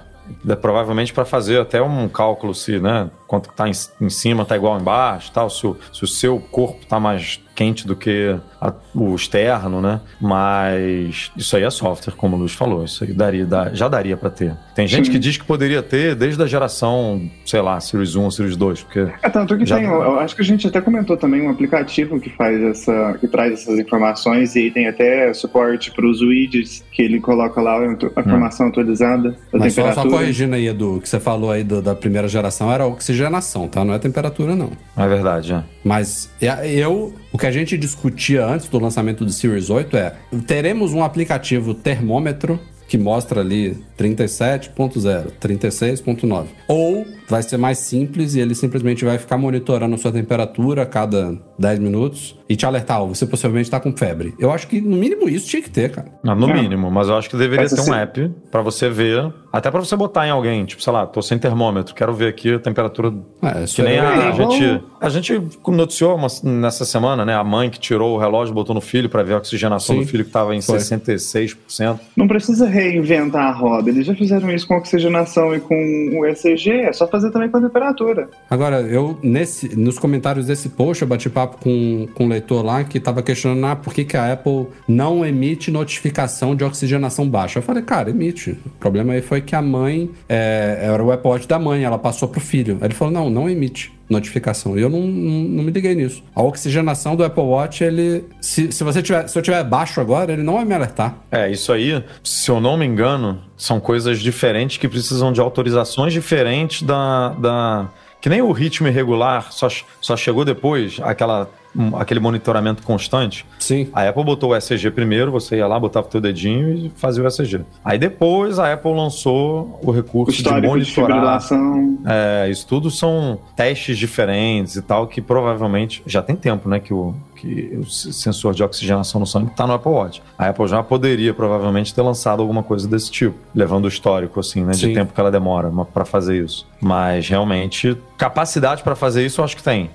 É, Provavelmente para fazer até um cálculo se, né, quanto que tá em, em cima tá igual embaixo, tal, se o, se o seu corpo tá mais quente do que a- o externo, né? Mas isso aí é software, como o Luiz falou, isso aí daria, dá- já daria para ter. Tem gente Sim. que diz que poderia ter desde a geração, sei lá, Series 1 ou Series 2, porque É tanto que Já- tem, eu acho que a gente até comentou também um aplicativo que faz essa, que traz essas informações e tem até suporte para os widgets que ele coloca lá a informação atualizada da Mas só, só temperatura. corrigindo aí, Edu, o que você falou aí do- da primeira geração era oxigenação, tá? Não é temperatura, não. é verdade, é. Mas é, eu, o que a gente discutia antes do lançamento do Series 8 é: teremos um aplicativo termômetro que mostra ali 37.0, 36.9. Ou vai ser mais simples e ele simplesmente vai ficar monitorando a sua temperatura a cada 10 minutos e te alertar, ó, você possivelmente está com febre. Eu acho que no mínimo isso tinha que ter, cara. Não, no É. mínimo, mas eu acho que deveria ter um assim- app pra você ver, até pra você botar em alguém, tipo, sei lá, tô sem termômetro, quero ver aqui a temperatura É, isso que nem é- a, É, gente, a gente noticiou uma- nessa semana, né, a mãe que tirou o relógio, botou no filho pra ver a oxigenação Sim, do filho que tava em foi. 66%. Não precisa reinventar a roda, eles já fizeram isso com oxigenação e com o ECG, é só fazer também com a temperatura. Agora, eu, nesse, nos comentários desse post, eu bati papo com, com um leitor lá que tava questionando ah, por que, que a Apple não emite notificação de oxigenação baixa. Eu falei, cara, emite. O problema aí foi que a mãe, é, era o Watch da mãe, ela passou pro filho. Ele falou, não, não emite notificação. E eu não, não, não me liguei nisso. A oxigenação do Apple Watch, ele. Se, se, você tiver, se eu tiver baixo agora, ele não vai me alertar. É, isso aí, se eu não me engano, são coisas diferentes que precisam de autorizações diferentes da. da... Que nem o ritmo irregular só, só chegou depois, aquela, aquele monitoramento constante. Sim. A Apple botou o ECG primeiro, você ia lá, botava o teu dedinho e fazia o ECG. Aí depois a Apple lançou o O recurso de histórico de monitorar. fibrilação. É, isso tudo são testes diferentes e tal, que provavelmente já tem tempo, né? Que o, que o sensor de oxigenação no sangue está no Apple Watch. A Apple já poderia provavelmente ter lançado alguma coisa desse tipo, levando o histórico, assim, né? De Sim. tempo que ela demora para fazer isso. Mas realmente, capacidade para fazer isso eu acho que tem.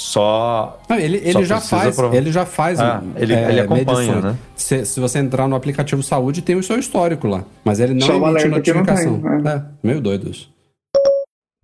Só. Não, ele, ele Só já faz, ele já faz. Ah, ele- ele acompanha, medições. né? Se, se você entrar no aplicativo saúde, tem o seu histórico lá. Mas ele não Só o emite alerta que não notificação. tem, é, meio doido isso.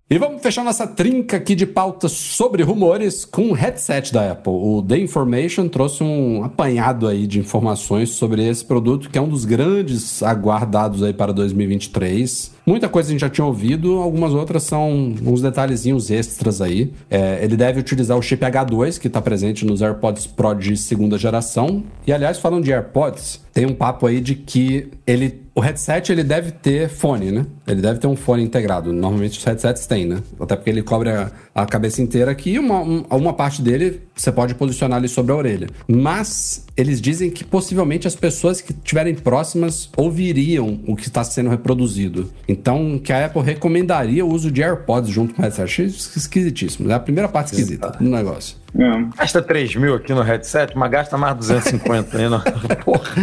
E vamos fechar nossa trinca aqui de pautas sobre rumores com o headset da Apple. O The Information trouxe um apanhado aí de informações sobre esse produto, que é um dos grandes aguardados aí para 2023. Muita coisa a gente já tinha ouvido, algumas outras são uns detalhezinhos extras aí. É, ele deve utilizar o chip H2, que está presente nos AirPods Pro de segunda geração. E aliás, falando de AirPods, tem um papo aí de que ele o headset ele deve ter fone, né? Ele deve ter um fone integrado. Normalmente os headsets têm, né? Até porque ele cobre a, a cabeça inteira aqui e uma, um, uma parte dele você pode posicionar ali sobre a orelha. Mas eles dizem que possivelmente as pessoas que estiverem próximas ouviriam o que está sendo reproduzido. Então, que a Apple recomendaria o uso de AirPods junto com o headset. Achei esquisitíssimo. É a primeira parte esquisita do negócio. É. Gasta 3 mil aqui no headset, mas gasta mais 250 aí, não. Porra.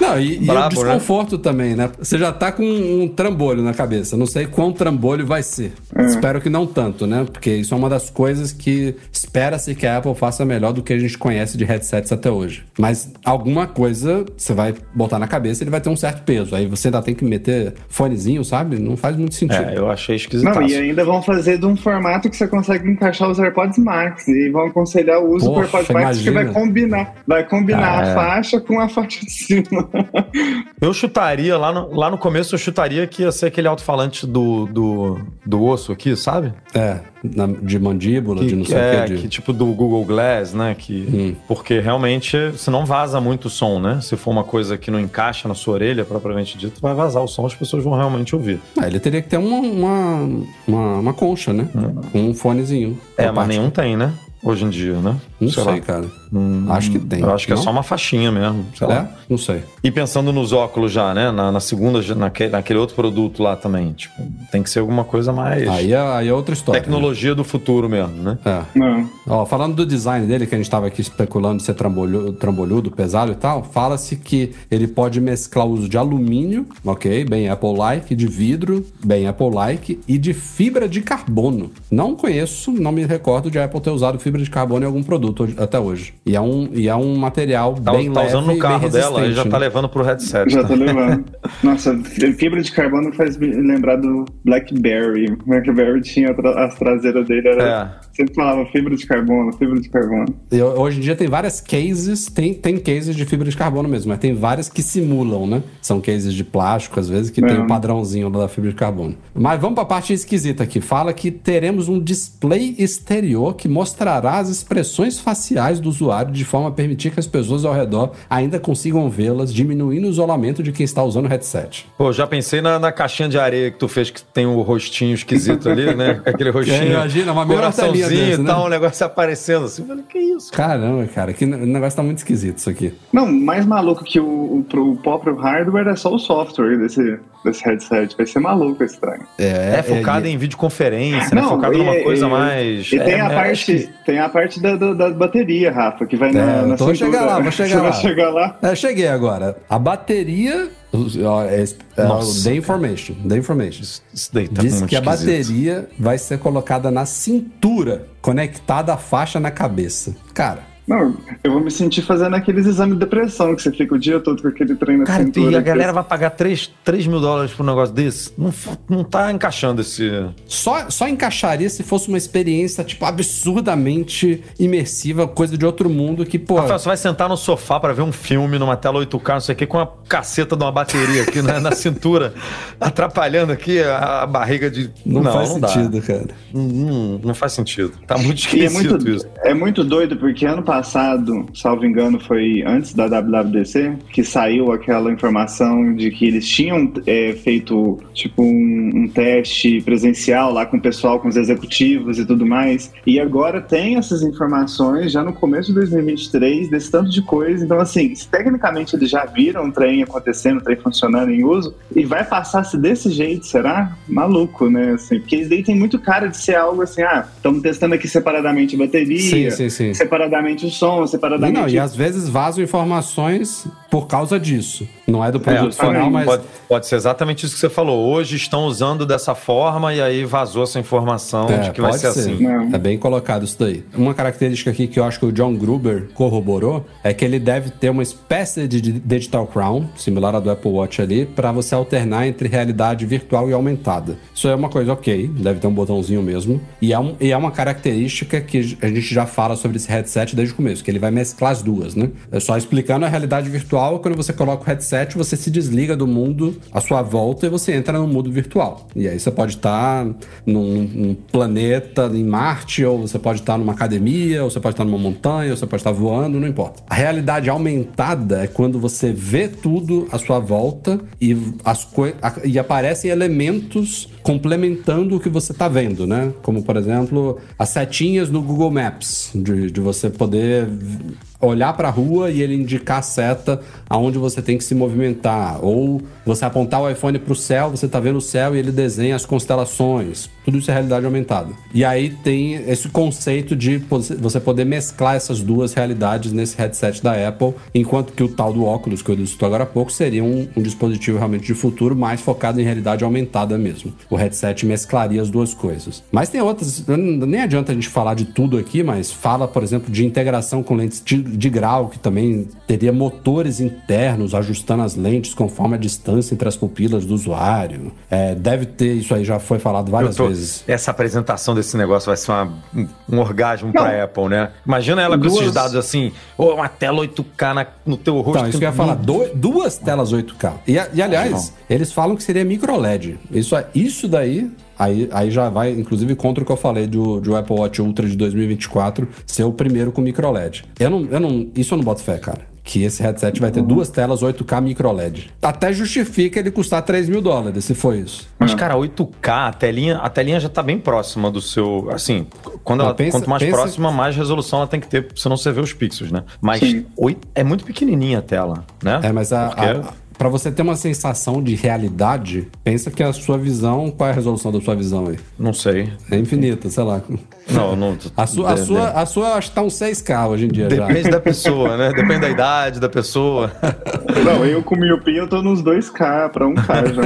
Não, e, Brabo, e o né? desconforto né? também, né? Você já tá com um trambolho na cabeça. Não sei quão trambolho vai ser. É. Espero que não tanto, né? Porque isso é uma das coisas que espera-se que a Apple faça melhor do que a gente conhece de headsets até hoje. Mas alguma coisa você vai botar na cabeça ele vai ter um certo peso. Aí você ainda tem que meter fonezinho, sabe? Não faz muito sentido. É, eu achei esquisito. Não, e ainda vão fazer de um formato que você consegue encaixar os AirPods Max e vão aconselhar o uso Poxa, do AirPods Max que vai combinar, vai combinar ah, a é. faixa com a faixa de cima. Eu chutaria, lá no, lá no começo, eu chutaria que ia ser aquele alto-falante do, do, do osso aqui, sabe? É, na, de mandíbula, que, de não sei é, o que. Que tipo do Google Glass, né? Que, hum. Porque realmente você não vaza muito som, né? Se for uma coisa que não encaixa na sua orelha, propriamente dito, vai vazar o som, as pessoas vão realmente ouvir. Ah, ele teria que ter uma, uma, uma, uma concha, né? Hum. Um fonezinho. É, mas nenhum tem, né? hoje em dia, né? Não sei, sei cara. Hum, acho que tem. Eu acho que é não? é só uma faixinha mesmo. Sei é? Lá. Não sei. E pensando nos óculos já, né? Na, na segunda, naquele, naquele, outro produto lá também. Tipo, tem que ser alguma coisa mais. Aí é, aí é outra história. Tecnologia né? do futuro mesmo, né? É. Não. Ó, falando do design dele, que a gente estava aqui especulando de ser trambolhudo, trambolhudo, pesado e tal, fala-se que ele pode mesclar o uso de alumínio, ok? Bem Apple-like, de vidro, bem Apple-like, e de fibra de carbono. Não conheço, não me recordo de Apple ter usado fibra de carbono em algum produto até hoje. E é um, e é um material tá, bem tá leve usando no carro dela e já tá né? tá levando pro headset. Já tá? levando. Nossa, fibra de carbono faz me lembrar do BlackBerry. BlackBerry tinha as traseiras dele, era... É. Sempre falava fibra de carbono, fibra de carbono. E hoje em dia tem várias cases, tem, tem cases de fibra de carbono mesmo, mas tem várias que simulam, né? São cases de plástico, às vezes, que é. tem o um padrãozinho da fibra de carbono. Mas vamos pra parte esquisita aqui. Fala que teremos um display exterior que mostrará as expressões faciais do usuário de forma a permitir que as pessoas ao redor ainda consigam vê-las, diminuindo o isolamento de quem está usando o headset. Pô, já pensei na, na caixinha de areia que tu fez, que tem o um rostinho esquisito ali, né? Aquele rostinho. É, imagina, uma coraçãozinho desse, né? e tal, um negócio aparecendo assim. Eu falei, que isso? Caramba, cara, que negócio tá muito esquisito isso aqui. Não, mais maluco que o, o, o próprio hardware é só o software desse, desse headset. Vai ser maluco esse trem. É, é focado é, em videoconferência, né? Não, focado numa coisa mais. E tem, a é, parte, que... tem a parte da, da, da, bateria, Rafa, que vai na, é, na Vou chegar lá, vou chegar lá. Vai chegar lá? É, cheguei agora. A bateria. É, é, Nossa, The Information. The Information. Isso daí tá Diz que a bateria vai ser colocada na cintura, conectada à faixa na cabeça. Cara, não, eu vou me sentir fazendo aqueles exames de depressão que você fica o dia todo com aquele treino na Cara, cintura. e a galera vai pagar 3, 3 mil dólares por um negócio desse? Não, não tá encaixando esse... Só, só encaixaria se fosse uma experiência, tipo, absurdamente imersiva, coisa de outro mundo que, pô... Rafael, você vai sentar no sofá para ver um filme numa tela 8K, não sei o quê, com uma caceta de uma bateria aqui na, na cintura, atrapalhando aqui a, a barriga de... Não, não faz não sentido, dá. cara. Não, não, faz sentido. Tá muito esquisito é muito, isso. É muito doido, porque ano passado passado, salvo engano, foi antes da WWDC, que saiu aquela informação de que eles tinham é, feito tipo um, um, teste presencial lá com o pessoal, com os executivos e tudo mais. E agora tem essas informações já no começo de 2023 desse tanto de coisa. Então, assim, se tecnicamente eles já viram o trem acontecendo, o trem funcionando em uso, e vai passar-se desse jeito, será? Maluco, né? Assim, porque isso daí tem muito cara de ser algo assim, ah, estamos testando aqui separadamente a bateria, sim, sim, sim. separadamente o som separadamente. Não, e às vezes vazam informações por causa disso. Não é do produto É, final, mas. pode, pode ser exatamente isso que você falou. Hoje estão usando dessa forma e aí vazou essa informação de que vai pode ser, assim. Não. É bem colocado isso daí. Uma característica aqui que eu acho que o John Gruber corroborou é que ele deve ter uma espécie de di- digital crown, similar à do Apple Watch ali, para você alternar entre realidade virtual e aumentada. Isso é uma coisa ok, deve ter um botãozinho mesmo. E é, um- e é uma característica que a gente já fala sobre esse headset desde o começo, que ele vai mesclar as duas, né? É só explicando a realidade virtual, quando você coloca o headset, você se desliga do mundo à sua volta e você entra no mundo virtual. E aí você pode estar num, num planeta em Marte, ou você pode estar numa academia, ou você pode estar numa montanha, ou você pode estar voando, não importa. A realidade aumentada é quando você vê tudo à sua volta e, as a- e aparecem elementos complementando o que você está vendo, né? Como, por exemplo, as setinhas no Google Maps, de, de você poder olhar para a rua e ele indicar a seta aonde você tem que se movimentar. Ou você apontar o iPhone para o céu, você tá vendo o céu e ele desenha as constelações. Tudo isso é realidade aumentada. E aí tem esse conceito de você poder mesclar essas duas realidades nesse headset da Apple, enquanto que o tal do óculos que eu disse agora há pouco seria um, um dispositivo realmente de futuro mais focado em realidade aumentada mesmo. O headset mesclaria as duas coisas. Mas tem outras, nem adianta a gente falar de tudo aqui, mas fala, por exemplo, de integração com lentes de, grau, que também teria motores internos ajustando as lentes conforme a distância entre as pupilas do usuário. É, deve ter, isso aí já foi falado várias tô- vezes. Essa apresentação desse negócio vai ser uma- um, orgasmo pra Apple, né? Imagina ela com esses Duas- dados assim, ou uma tela 8K na- no teu rosto. Então, isso que eu ia falar, do- duas telas 8K. E, e, aliás, eles falam que seria micro LED. Isso, é- isso daí, aí, aí já vai, inclusive, contra o que eu falei do, do Apple Watch Ultra de 2024 ser o primeiro com micro LED. Eu não, eu não, isso eu não boto fé, cara. Que esse headset vai ter duas telas 8K micro LED. Até justifica ele custar 3 mil dólares, se for isso. Mas, cara, 8K, a telinha, a telinha já tá bem próxima do seu. Assim, quando ela, pensa- quanto mais pensa- próxima, mais resolução ela tem que ter, senão você vê os pixels, né? Mas Sim. oito- é muito pequenininha a tela, né? É, mas a, Porque- a- pra você ter uma sensação de realidade, pensa que a sua visão, qual é a resolução da sua visão aí? Não sei. É infinita, sei lá. Não, não. A sua, a sua, a sua acho que tá um 6K hoje em dia já. Depende da pessoa, né? Depende da idade da pessoa. Não, eu com miopia eu tô nos 2K pra 1K já.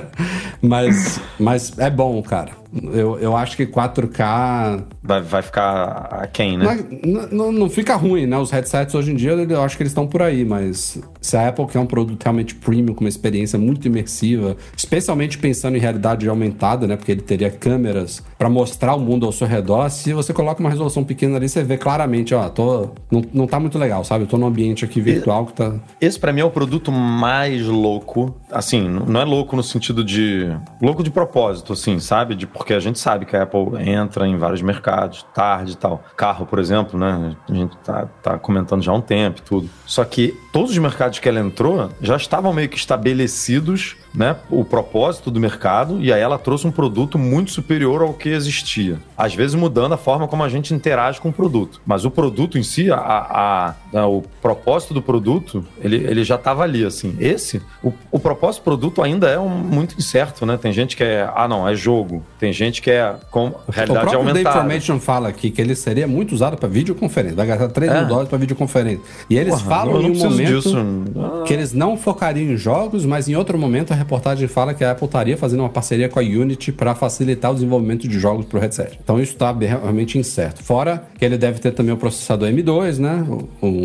Mas, mas é bom, cara. Eu, eu acho que 4K Vai, vai ficar a quem, não, né? é- não, não fica ruim, né? Os headsets hoje em dia eu acho que eles estão por aí, mas se a Apple quer um produto realmente premium, com uma experiência muito imersiva, especialmente pensando em realidade aumentada, né? Porque ele teria câmeras pra mostrar o mundo ao seu redor. Se você coloca uma resolução pequena ali, você vê claramente, ó, tô, não, não tá muito legal, sabe? Eu tô num ambiente aqui virtual que tá. Esse pra mim é o produto mais louco. Assim, não é louco no sentido de. Louco de propósito, assim, sabe? De, porque a gente sabe que a Apple entra em vários mercados, tarde e tal. Carro, por exemplo, né? A gente tá, tá comentando já há um tempo e tudo. Só que todos os mercados que ela entrou já estavam meio que estabelecidos, né? O propósito do mercado, e aí ela trouxe um produto muito superior ao que existia. Às vezes mudando a forma como a gente interage com o produto. Mas o produto em si, a, a- o propósito do produto, ele, ele já estava ali, assim. Esse, o, o propósito do produto ainda é um- muito incerto, né? Tem gente que é, ah não, é jogo. Tem gente que é com o realidade próprio The aumentada. Information fala aqui que ele seria muito usado para videoconferência. Vai gastar 3 mil É. dólares para videoconferência. E eles Porra, falam em um momento que eles não focariam em jogos, mas em outro momento a reportagem fala que a Apple estaria fazendo uma parceria com a Unity para facilitar o desenvolvimento de jogos para o headset. Então isso está realmente incerto. Fora que ele deve ter também o processador M2, né?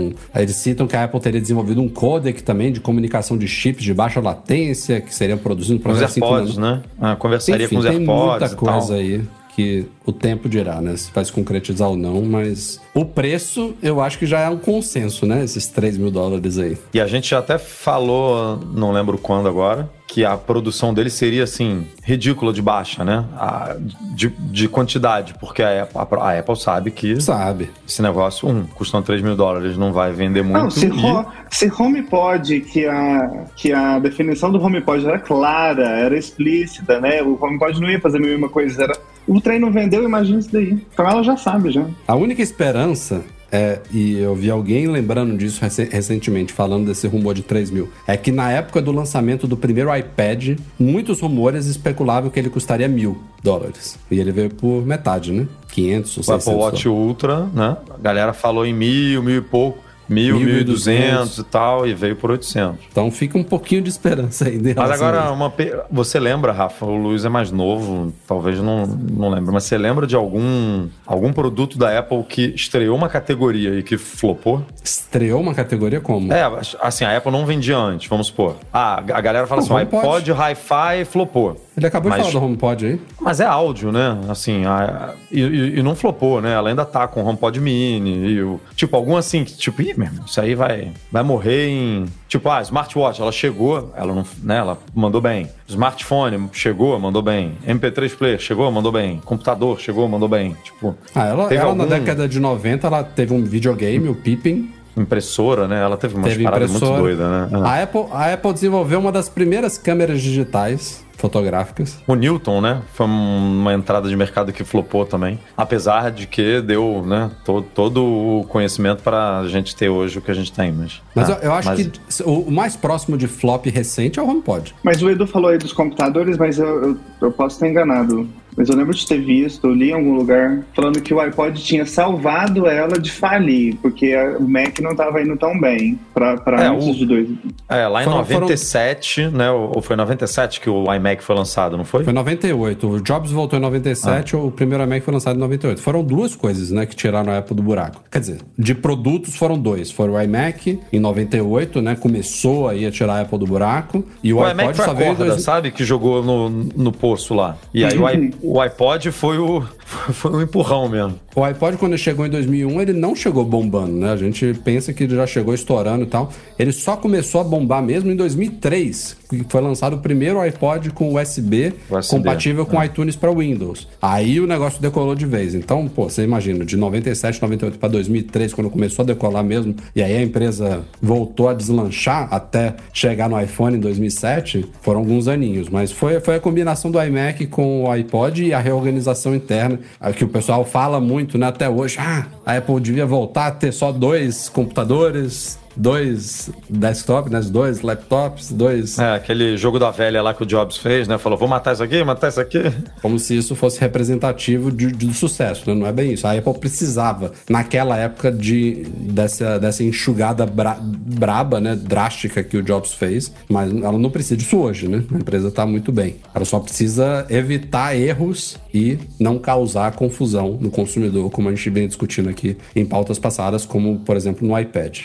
Um- eles citam que a Apple teria desenvolvido um codec também de comunicação de chips de baixa latência que seriam produzidos Com os processo 5 AirPods, né? Ah, conversaria enfim, com os tem AirPods muita e tal. coisa aí que o tempo dirá, né? Se vai se concretizar ou não, mas o preço eu acho que já é um consenso, né? Esses 3 mil dólares aí. E a gente já até falou, não lembro quando agora, que a produção dele seria assim, ridícula de baixa, né? A- de, de quantidade, porque a Apple, a Apple sabe que Sabe? esse negócio, um, custando 3 mil dólares, não vai vender muito. Não, se, e- Ho- se HomePod, que a, que a definição do HomePod era clara, era explícita, né? O HomePod não ia fazer a mesma coisa. Era... O trem não vendeu, imagina isso daí. Então ela já sabe, já. A única esperança é, e eu vi alguém lembrando disso rec- recentemente, falando desse rumor de 3 mil, é que na época do lançamento do primeiro iPad, muitos rumores especulavam que ele custaria mil dólares. E ele veio por metade, né? 500 ou O Apple 600 Watch Ultra, né? A galera falou em mil, mil e pouco. Mil, 1.200. 1.200 e tal, e veio por 800. Então fica um pouquinho de esperança ainda. em Mas relação a agora, uma você lembra, Rafa, o Luiz é mais novo, talvez não, não lembre, mas você lembra de algum, algum produto da Apple que estreou uma categoria e que flopou? Estreou uma categoria como? É, assim, a Apple não vendia antes, vamos supor. Ah, a galera fala O assim, o HomePod. iPod Hi-Fi flopou. Ele acabou Mas- de falar do HomePod aí. Mas é áudio, né? Assim, a- e, e- e não flopou, né? Ela ainda tá com o HomePod Mini e o... Tipo, algum assim, que tipo, ih, meu irmão, isso aí vai, vai morrer em... Tipo, ah, smartwatch, ela chegou, ela não, né, ela mandou bem. Smartphone, chegou, mandou bem. MP3 player, chegou, mandou bem. Computador, chegou, mandou bem. Tipo, Ah, ela, Teve ela na algum- década de 90, ela teve um videogame, o Pippin. impressora, né? Ela teve umas Teve paradas muito impressora. doidas, né? A Apple, a Apple desenvolveu uma das primeiras câmeras digitais fotográficas. O Newton, né? Foi um- uma entrada de mercado que flopou também. Apesar de que deu, né? Todo, todo o conhecimento para a gente ter hoje o que a gente tem. Mas, Mas Ah, eu, eu acho mas- que o mais próximo de flop recente é o HomePod. Mas o Edu falou aí dos computadores, mas eu, eu, eu posso estar enganado. Mas eu lembro de ter visto, eu li em algum lugar, falando que o iPod tinha salvado ela de falir, porque o Mac não estava indo tão bem para É, antes o- de dois. É, lá em Foram- foram- 97, né? Ou ou foi 97 que o iMac foi lançado, não foi? Foi em 98. O Jobs voltou em 97, Ah. o primeiro iMac foi lançado em 98. Foram duas coisas, né, que tiraram a Apple do buraco. Quer dizer, de produtos foram dois. Foi o iMac em 98, né, começou aí a tirar a Apple do buraco. E o, O, iPod iMac foi só a veio corda, dois... sabe? Que jogou no, no poço lá. E aí o, i- o iPod foi o, foi o empurrão mesmo. O iPod, quando ele chegou em 2001, ele não chegou bombando, né? A gente pensa que ele já chegou estourando e tal. Ele só começou a bombar mesmo em 2003, que foi lançado o primeiro iPod com USB, USB, compatível com é. iTunes para Windows. Aí o negócio decolou de vez. Então, pô, você imagina, de 97, 98 para 2003, quando começou a decolar mesmo, e aí a empresa voltou a deslanchar até chegar no iPhone em 2007, foram alguns aninhos. Mas foi, foi a combinação do iMac com o iPod e a reorganização interna, que o pessoal fala muito, né, até hoje. Ah, a Apple devia voltar a ter só dois computadores, dois desktops, né, dois laptops, dois... É, aquele jogo da velha lá que o Jobs fez, né? Falou, vou matar isso aqui, matar isso aqui. Como se isso fosse representativo de, de- do sucesso, né? Não é bem isso. A Apple precisava, naquela época, de, dessa, dessa enxugada bra- braba, né? Drástica que o Jobs fez, mas ela não precisa disso hoje, né? A empresa está muito bem. Ela só precisa evitar erros e não causar confusão no consumidor, como a gente vem discutindo aqui em pautas passadas, como, por exemplo, no iPad.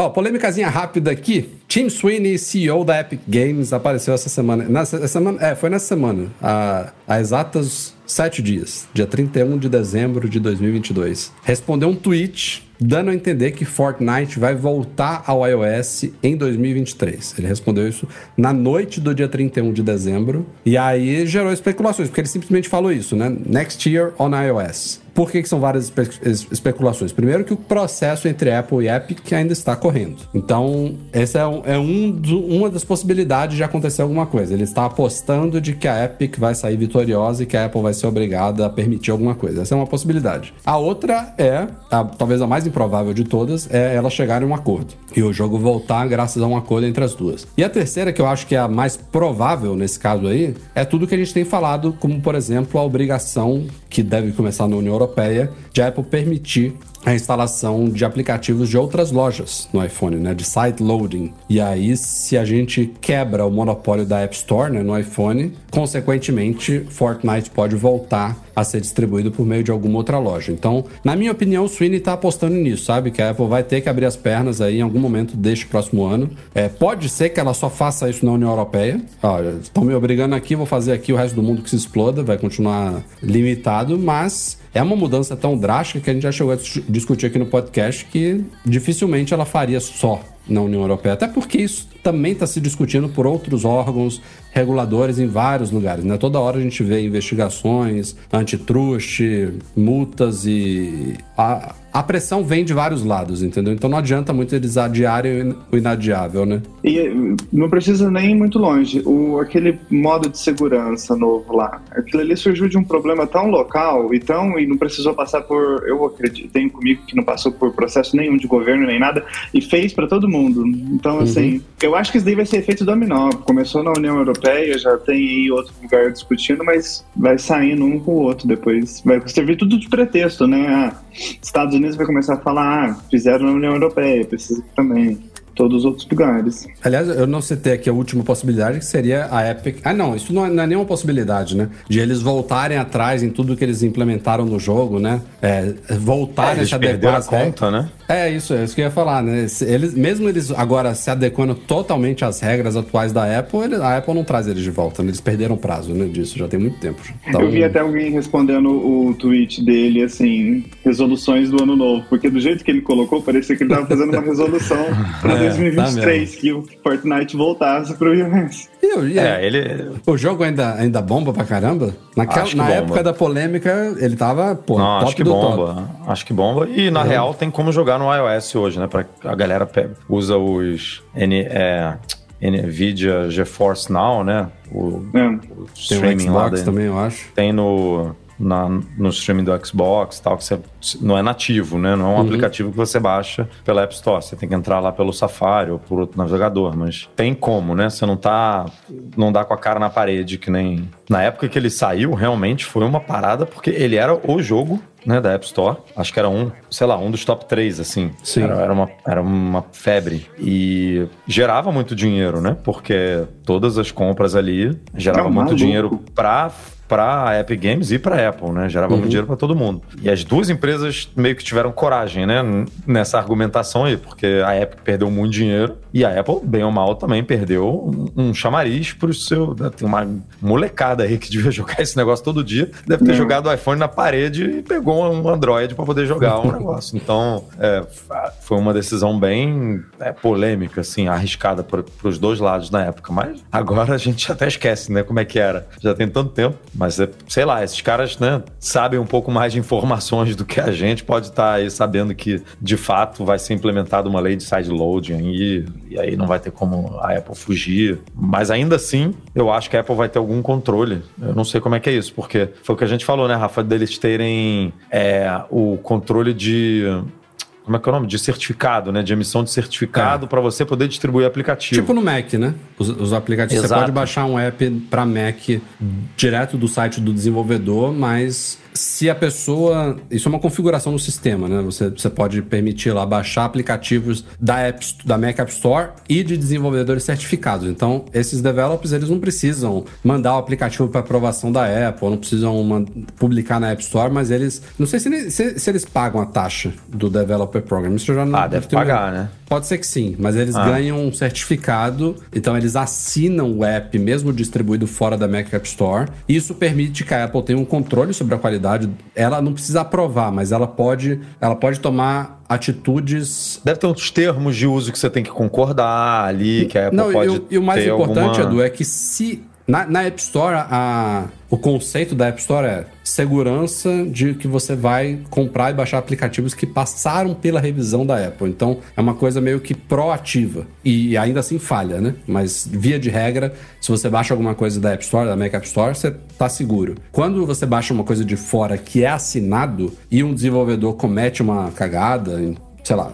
Ó, polêmicazinha rápida aqui. Tim Sweeney, CEO da Epic Games, apareceu essa semana. Nessa essa semana é, foi nessa semana. Há, há exatos sete dias. Dia 31 de dezembro de 2022. Respondeu um tweet dando a entender que Fortnite vai voltar ao iOS em 2023. Ele respondeu isso na noite do dia 31 de dezembro. E aí gerou especulações, porque ele simplesmente falou isso, né? Next year on iOS. Por que, que são várias espe- es- especulações? Primeiro que o processo entre Apple e Epic ainda está correndo. Então, essa é, um, é um do- uma das possibilidades de acontecer alguma coisa. Ele está apostando de que a Epic vai sair vitoriosa e que a Apple vai ser obrigada a permitir alguma coisa. Essa é uma possibilidade. A outra é, a- talvez a mais improvável de todas, é ela chegar em um acordo. E o jogo voltar graças a um acordo entre as duas. E a terceira, que eu acho que é a mais provável nesse caso aí, é tudo que a gente tem falado, como por exemplo a obrigação que deve começar na União Europeia de a Apple permitir a instalação de aplicativos de outras lojas no iPhone, né, de site loading. E aí, se a gente quebra o monopólio da App Store né, no iPhone, consequentemente, Fortnite pode voltar a ser distribuído por meio de alguma outra loja. Então, na minha opinião, o Sweeney está apostando nisso, sabe? Que a Apple vai ter que abrir as pernas aí em algum momento deste próximo ano. É, pode ser que ela só faça isso na União Europeia. Olha, estão me obrigando aqui, vou fazer aqui o resto do mundo que se exploda, vai continuar limitado, mas é uma mudança tão drástica que a gente já chegou a discutir aqui no podcast que dificilmente ela faria só na União Europeia. Até porque isso também está se discutindo por outros órgãos reguladores em vários lugares. Né? Toda hora a gente vê investigações, antitruste, multas e. A, a pressão vem de vários lados, entendeu? Então não adianta muito eles adiarem o inadiável, né? E eh, não precisa nem ir muito longe. O, aquele modo de segurança novo lá, aquilo ali surgiu de um problema tão local e tão e não precisou passar por, eu acredito, tenho comigo que não passou por processo nenhum de governo nem nada e fez para todo mundo. Então assim, eu Eu acho que isso daí vai ser efeito dominó. Começou na União Europeia, já tem aí outro lugar discutindo, mas vai saindo um com o outro depois. Vai servir tudo de pretexto, né? Ah, Estados Unidos vai começar a falar, ah, fizeram na União Europeia, precisa também todos os outros lugares. Aliás, eu não citei aqui a última possibilidade, que seria a Epic. Ah, não, isso não é, não é nenhuma possibilidade, né? De eles voltarem atrás em tudo que eles implementaram no jogo, né? É, voltarem é, a se adequar às conta, né? É isso, é isso que eu ia falar, né? Eles, mesmo eles agora se adequando totalmente às regras atuais da Apple, ele, a Apple não traz eles de volta, né? Eles perderam o prazo né, disso, já tem muito tempo. Então, eu vi até alguém respondendo o tweet dele, assim, resoluções do ano novo, porque do jeito que ele colocou, parecia que ele tava fazendo uma resolução pra é. 2023 tá que o Fortnite voltasse pro iOS. Eu, é? é, ele... O jogo ainda, ainda bomba pra caramba? Naquela, na bomba. época da polêmica, ele tava, pô, Não, top acho que bomba. Top. Acho que bomba. E, na é. real, tem como jogar no iOS hoje, né? Pra, a galera usa os... N, é, NVIDIA GeForce Now, né? O, é. o streaming tem o Xbox lá daí. também, eu acho. Tem no na- no streaming do Xbox tal, que você não é nativo, né? Não é um Uhum. aplicativo que você baixa pela App Store. Você tem que entrar lá pelo Safari ou por outro navegador, mas tem como, né? Você não tá. Não dá com a cara na parede, que nem. Na época que ele saiu, realmente foi uma parada, porque ele era o jogo. Né, da App Store. Acho que era um, sei lá, um dos top 3, assim. Sim. Era, era uma, era uma febre. E gerava muito dinheiro, né? Porque todas as compras ali gerava Tá muito maluco. dinheiro pra, pra Epic Games e pra Apple, né? Gerava muito dinheiro pra todo mundo. E as duas empresas meio que tiveram coragem, né? Nessa argumentação aí, porque a Epic perdeu muito dinheiro e a Apple, bem ou mal, também perdeu um, chamariz pro seu. né? Tem uma molecada aí que devia jogar esse negócio todo dia, deve ter Não. jogado o iPhone na parede e pegou um Android pra poder jogar um negócio. Então, é, foi uma decisão bem é, polêmica, assim, arriscada para os dois lados na época. Mas agora a gente até esquece, né, como é que era. Já tem tanto tempo. Mas, é, sei lá, esses caras, né, sabem um pouco mais de informações do que a gente. Pode estar aí sabendo que, de fato, vai ser implementada uma lei de sideloading aí, e aí não vai ter como a Apple fugir. Mas ainda assim, eu acho que a Apple vai ter algum controle. Eu não sei como é que é isso, porque foi o que a gente falou, né, Rafa, deles terem é, o controle de. Como é que é o nome? De certificado, né? De emissão de certificado para você poder distribuir aplicativo. Tipo no Mac, né? Os, os aplicativos. Você Exato. pode baixar um app para Mac direto do site do desenvolvedor, mas se a pessoa. Isso é uma configuração no sistema, né? Você, você pode permitir lá baixar aplicativos da, App, da Mac App Store e de desenvolvedores certificados. Então, esses developers eles não precisam mandar o aplicativo para aprovação da Apple, não precisam publicar na App Store, mas eles. Não sei se, se, se eles pagam a taxa do Developer Program. Isso já não Ah, deve pagar, né? Pode ser que sim, mas eles Ah. ganham um certificado, então eles assinam o app, mesmo distribuído fora da Mac App Store. Isso permite que a Apple tenha um controle sobre a qualidade. Ela não precisa aprovar, mas ela pode, ela pode tomar atitudes. Deve ter uns termos de uso que você tem que concordar ali, que a Apple Não, e, pode o- e o mais importante, alguma... Edu, é que se. Na, na App Store, a, o conceito da App Store é segurança de que você vai comprar e baixar aplicativos que passaram pela revisão da Apple. Então, é uma coisa meio que proativa. E ainda assim falha, né? Mas, via de regra, se você baixa alguma coisa da App Store, da Mac App Store, você tá seguro. Quando você baixa uma coisa de fora que é assinado e um desenvolvedor comete uma cagada, sei lá,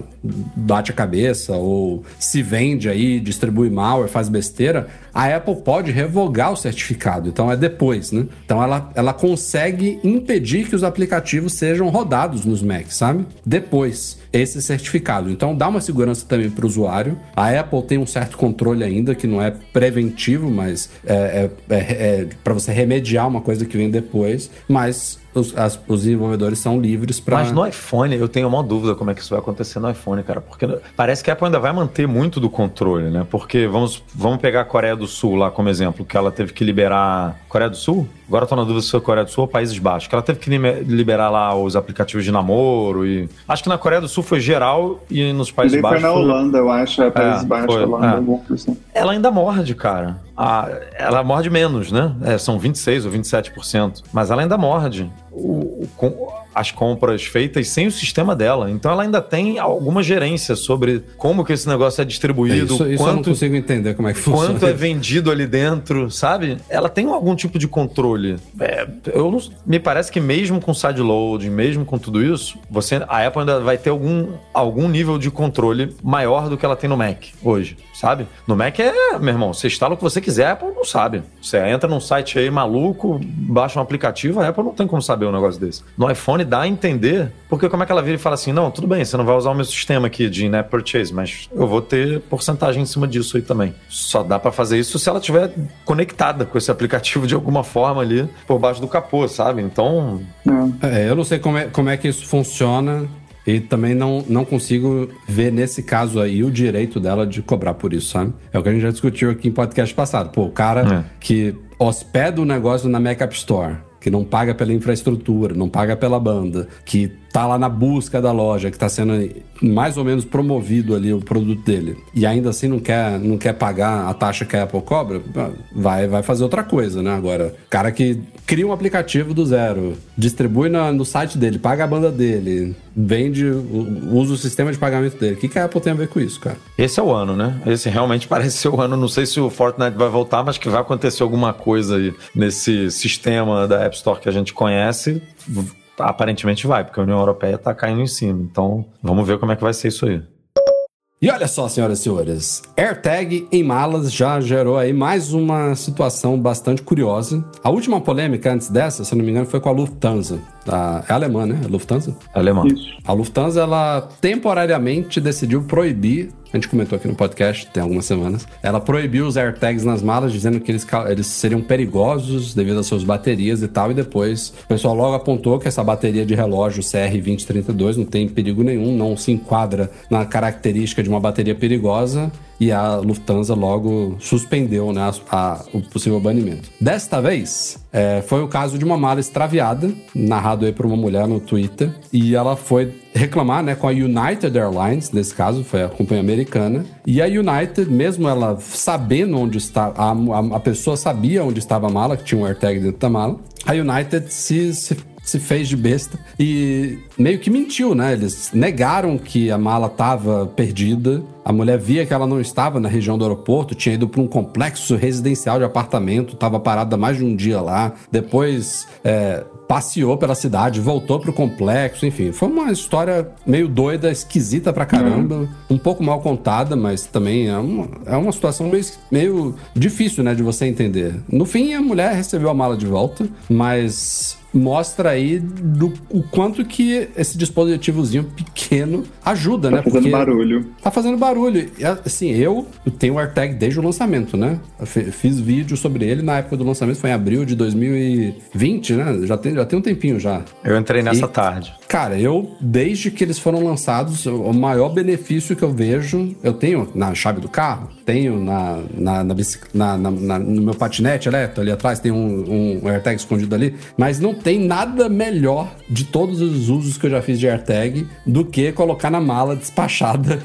bate a cabeça ou se vende aí, distribui malware, faz besteira, a Apple pode revogar o certificado. Então é depois, né? Então ela, ela consegue impedir que os aplicativos sejam rodados nos Macs, sabe? Depois, esse certificado. Então dá uma segurança também para o usuário. A Apple tem um certo controle ainda, que não é preventivo, mas é, é, é, para você remediar uma coisa que vem depois. Mas os, as- os desenvolvedores são livres para. Mas no iPhone, eu tenho uma dúvida como é que isso vai acontecer no iPhone, cara. Porque parece que a Apple ainda vai manter muito do controle, né? Porque vamos, vamos pegar a Coreia do Sul lá como exemplo, que ela teve que liberar. Coreia do Sul? Agora eu tô na dúvida se foi Coreia do Sul ou Países Baixos. Que ela teve que liberar lá os aplicativos de namoro e. Acho que na Coreia do Sul foi geral e nos Países foi Baixos. na foi- Holanda, eu acho, é Países É, Baixos, Holanda, é. assim. Ela ainda morde, cara. A, ela morde menos, né? É, são 26 ou 27%. Mas ela ainda morde. O, o, as compras feitas sem o sistema dela. Então ela ainda tem alguma gerência sobre como que esse negócio é distribuído, isso, isso eu não quanto, consigo entender como é que funciona. quanto é vendido ali dentro, sabe? Ela tem algum tipo de controle. É, eu não- me parece que mesmo com sideloading, mesmo com tudo isso, você, a Apple ainda vai ter algum, algum nível de controle maior do que ela tem no Mac hoje, sabe? No Mac é, meu irmão, você instala o que você quiser, a Apple não sabe. Você entra num site aí maluco, baixa um aplicativo, a Apple não tem como saber um negócio desse. No iPhone dá a entender, porque como é que ela vira e fala assim, não, tudo bem, você não vai usar o meu sistema aqui de in-app purchase, mas eu vou ter porcentagem em cima disso aí também. Só dá pra fazer isso se ela estiver conectada com esse aplicativo de alguma forma ali por baixo do capô, sabe? Então, É, eu não sei como é, como é que isso funciona e também não, não consigo ver nesse caso aí o direito dela de cobrar por isso, sabe? É o que a gente já discutiu aqui em podcast passado. Pô, o cara que hospeda o negócio na Mac App Store, que não paga pela infraestrutura, não paga pela banda, que tá lá na busca da loja, que tá sendo mais ou menos promovido ali o produto dele, e ainda assim não quer, não quer pagar a taxa que a Apple cobra, vai, vai fazer outra coisa, né? Agora, cara que cria um aplicativo do zero, distribui na- no site dele, paga a banda dele, vende, usa o sistema de pagamento dele. O que, que a Apple tem a ver com isso, cara? esse é o ano, né? Esse realmente parece ser o ano. Não sei se o Fortnite vai voltar, mas que vai acontecer alguma coisa aí nesse sistema da App Store que a gente conhece. Aparentemente vai, porque a União Europeia tá caindo em cima. Então, vamos ver como é que vai ser isso aí. E olha só, senhoras e senhores, AirTag em malas já gerou aí mais uma situação bastante curiosa. A última polêmica antes dessa, se eu não me engano, foi com a Lufthansa. A, é alemã, né? A Lufthansa? Alemão. Isso. A Lufthansa, ela temporariamente decidiu proibir, a gente comentou aqui no podcast tem algumas semanas, ela proibiu os AirTags nas malas, dizendo que eles, eles seriam perigosos devido às suas baterias e tal, e depois o pessoal logo apontou que essa bateria de relógio CR2032 não tem perigo nenhum, não se enquadra na característica de uma bateria perigosa, e a Lufthansa logo suspendeu né, a- a- o possível banimento. Desta vez, é, foi o caso de uma mala extraviada, narrado aí por uma mulher no Twitter, e ela foi reclamar né, com a United Airlines, nesse caso, foi a companhia americana, e a United, mesmo ela sabendo onde está, a, a, a pessoa sabia onde estava a mala, que tinha um AirTag dentro da mala, a United se, se se fez de besta e meio que mentiu, né? Eles negaram que a mala estava perdida. A mulher via que ela não estava na região do aeroporto, tinha ido para um complexo residencial de apartamento, estava parada mais de um dia lá. Depois é, passeou pela cidade, voltou pro complexo, enfim. Foi uma história meio doida, esquisita pra caramba, um pouco mal contada, mas também é uma, é uma situação meio, meio difícil, né, de você entender. No fim, a mulher recebeu a mala de volta, mas mostra aí do, o quanto que esse dispositivozinho pequeno ajuda, Tá né? fazendo barulho. Tá fazendo barulho. E, assim, eu tenho o AirTag desde o lançamento, né? Eu fiz vídeo sobre ele na época do lançamento, foi em abril de 2020, né? Já tem, já tem um tempinho já. Eu entrei nessa E- tarde. Cara, eu, desde que eles foram lançados, o maior benefício que eu vejo, eu tenho na chave do carro, tenho na, na, na, bicic- na- na- na- no meu patinete elétrico, ali atrás tem um, um AirTag escondido ali, mas não tem nada melhor de todos os usos que eu já fiz de AirTag do que colocar na mala despachada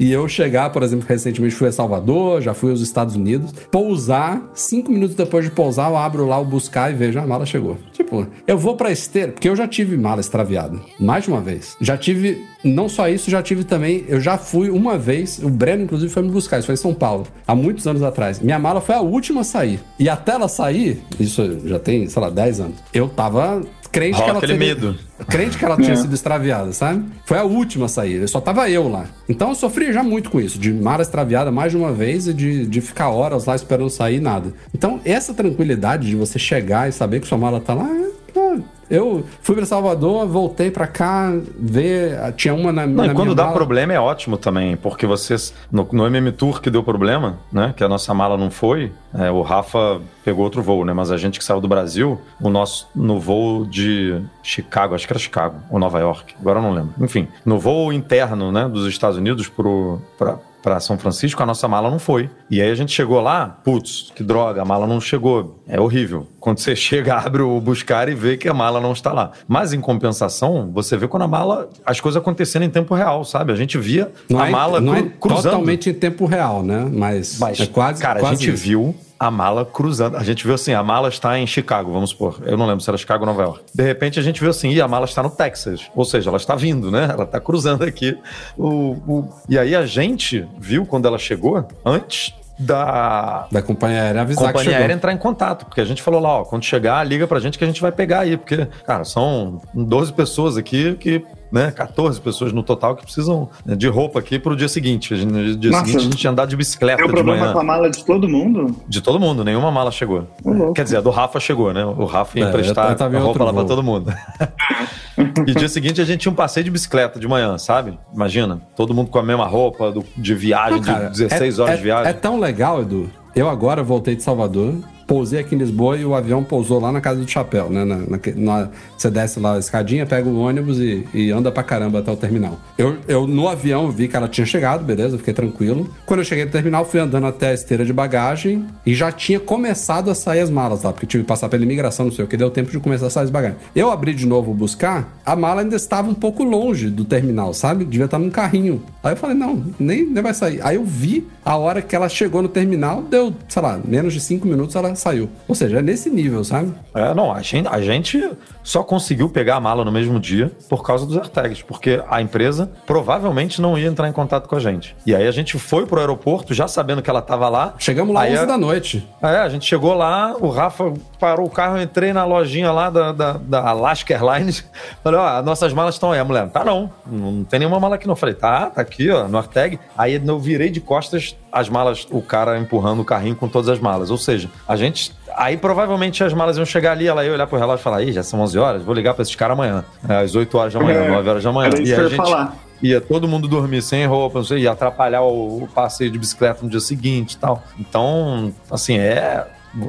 e eu chegar, por exemplo, recentemente fui a Salvador, já fui aos Estados Unidos, pousar, cinco minutos depois de pousar, eu abro lá o buscar e vejo a mala chegou. Tipo, eu vou pra esteira, porque eu já tive mala extraviada, mais de uma vez. Já tive, não só isso, já tive também, eu já fui uma vez, o Breno inclusive foi me buscar, isso foi em São Paulo, há muitos anos atrás. Minha mala foi a última a sair. E até ela sair, isso já tem, sei lá, 10 anos, eu tava crente Rola que ela teria- medo. crente que ela tinha É. sido extraviada, sabe? Foi a última a sair, só tava eu lá. Então eu sofri já muito com isso, de mala extraviada mais de uma vez e de, de ficar horas lá esperando sair nada. Então essa tranquilidade de você chegar e saber que sua mala tá lá, é, pô, eu fui pra Salvador, voltei pra cá, ver, tinha uma na, Não, na e quando dá mala. problema é ótimo também, porque vocês. No, no MM Tour que deu problema, né? Que a nossa mala não foi, é, o Rafa pegou outro voo, né? Mas a gente que saiu do Brasil, o nosso. No voo de Chicago, acho que era Chicago, ou Nova York, agora eu não lembro. Enfim, no voo interno, né, dos Estados Unidos pro. Pra, Pra São Francisco, a nossa mala não foi. E aí a gente chegou lá, putz, que droga, a mala não chegou. É horrível. Quando você chega, abre o buscar e vê que a mala não está lá. Mas em compensação, você vê quando a mala, as coisas acontecendo em tempo real, sabe? A gente via Não a é, mala não cru- é cruzando. totalmente em tempo real, né? Mas, Mas, é quase cara, a quase gente isso. viu a mala cruzando. A gente viu assim, a mala está em Chicago, vamos supor. Eu não lembro se era Chicago ou Nova York. De repente a gente viu assim, e a mala está no Texas. Ou seja, ela está vindo, né? Ela está cruzando aqui. O, o... E aí a gente viu quando ela chegou, antes da, da companhia aérea avisar companhia aérea entrar em contato, porque a gente falou lá, ó, quando chegar, liga pra gente que a gente vai pegar aí, porque, cara, são 12 pessoas aqui que né, 14 pessoas no total que precisam né, de roupa aqui pro dia seguinte. No dia Nossa. seguinte a gente ia andar de bicicleta É o de problema manhã. com a mala de todo mundo? De todo mundo, nenhuma mala chegou. Louco. Quer dizer, a do Rafa chegou, né? O Rafa ia É, emprestar eu a roupa lá pra voo. todo mundo. e dia seguinte a gente tinha um passeio de bicicleta de manhã, sabe? Imagina, todo mundo com a mesma roupa do- de viagem, Não, cara, de 16 é- horas é- de viagem. É tão legal, Edu. Eu agora voltei de Salvador, pousei aqui em Lisboa e o avião pousou lá na casa do chapéu, né? Na, na- na- você desce lá a escadinha, pega o ônibus e, e anda pra caramba até o terminal. Eu, eu no avião vi que ela tinha chegado, beleza, fiquei tranquilo. Quando eu cheguei no terminal, fui andando até a esteira de bagagem e já tinha começado a sair as malas lá, porque tive que passar pela imigração, não sei o que, deu tempo de começar a sair as bagagens. Eu abri de novo buscar, a mala ainda estava um pouco longe do terminal, sabe? Devia estar num carrinho. Aí eu falei, não, nem, nem vai sair. Aí eu vi a hora que ela chegou no terminal, deu, sei lá, menos de cinco minutos ela saiu. Ou seja, é nesse nível, sabe? É, não, a gente, a gente só conseguiu pegar a mala no mesmo dia por causa dos AirTags, porque a empresa provavelmente não ia entrar em contato com a gente. E aí a gente foi pro aeroporto já sabendo que ela tava lá. Chegamos lá Aí 11 a- da noite. É, a gente chegou lá, o Rafa parou o carro, eu entrei na lojinha lá da, da, da Alaska Airlines. Falei, ó, as nossas malas estão aí. A mulher, tá não, não tem nenhuma mala aqui não. Falei, tá, tá aqui, ó, no AirTag. Aí eu virei de costas as malas, o cara empurrando o carrinho com todas as malas. Ou seja, a gente. Aí provavelmente as malas iam chegar ali, ela ia olhar pro relógio e falar, ih, já são 11 horas, vou ligar pra esses caras amanhã. É, às 8 horas da manhã, É, 9 horas da manhã. era isso E que a ia gente falar. ia todo mundo dormir sem roupa, não sei, ia atrapalhar o, o passeio de bicicleta no dia seguinte e tal. Então, assim, é.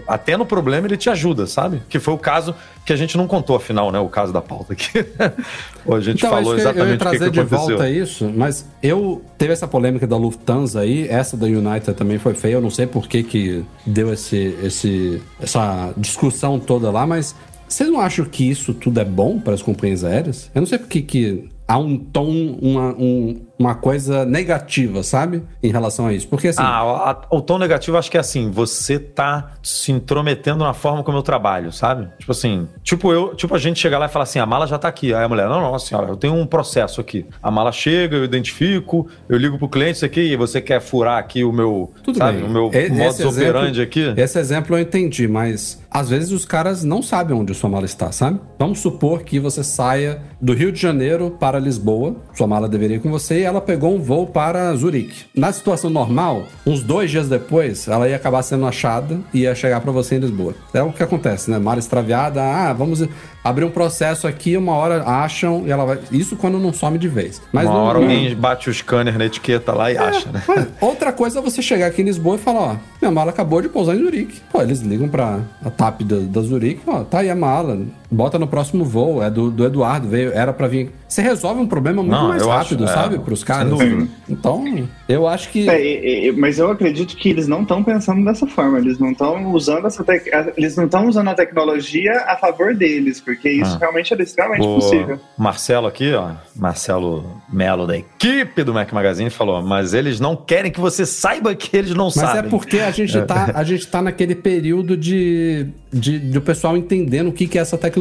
Até no problema ele te ajuda, sabe? Que foi o caso que a gente não contou, afinal, né? O caso da pauta aqui. A gente Então, falou que eu ia exatamente o que, trazer que de aconteceu. volta isso, mas eu teve essa polêmica da Lufthansa aí, essa da United também foi feia, eu não sei por que que deu esse, esse, essa discussão toda lá, mas vocês não acham que isso tudo é bom para as companhias aéreas? Eu não sei por que que há um tom, uma, um- uma coisa negativa, sabe? Em relação a isso. Porque assim, Ah, a- o tom negativo acho que é assim, você tá se intrometendo na forma como eu trabalho, sabe? Tipo assim, tipo eu, tipo a gente chegar lá e falar assim, a mala já tá aqui. Aí a mulher, não, não, senhora, eu tenho um processo aqui. A mala chega, eu identifico, eu ligo pro cliente isso aqui, e você quer furar aqui o meu, Tudo sabe, bem. o meu E- modus esse exemplo- operandi aqui. Esse exemplo eu entendi, mas às vezes os caras não sabem onde sua mala está, sabe? Vamos supor que você saia do Rio de Janeiro para Lisboa, sua mala deveria ir com você, e ela pegou um voo para Zurique. Na situação normal, uns dois dias depois, ela ia acabar sendo achada e ia chegar para você em Lisboa. É o que acontece, né? Mala extraviada, ah, vamos abrir um processo aqui, uma hora acham e ela vai. Isso quando não some de vez. Mas Uma não- hora não- alguém bate o scanner na etiqueta lá e acha, né? Outra coisa é você chegar aqui em Lisboa e falar, ó, minha mala acabou de pousar em Zurique. Pô, eles ligam pra a TAP da, da Zurique, ó, tá aí a mala, bota no próximo voo, é do, do Eduardo, veio, era pra vir. Você resolve um problema muito Não, mais rápido, acho, é, sabe, pros sem caras. dúvida. Então, eu acho que... É, e- mas eu acredito que eles não estão pensando dessa forma. Eles não estão usando essa tec- a- eles não estão usando a tecnologia a favor deles, porque isso Ah. realmente era extremamente O possível. Marcelo aqui, ó, Marcelo Melo da equipe do Mac Magazine falou, mas eles não querem que você saiba que eles não Mas sabem. é porque a gente, tá, a gente tá naquele período de, de, de o pessoal entendendo o que, que é essa tecnologia,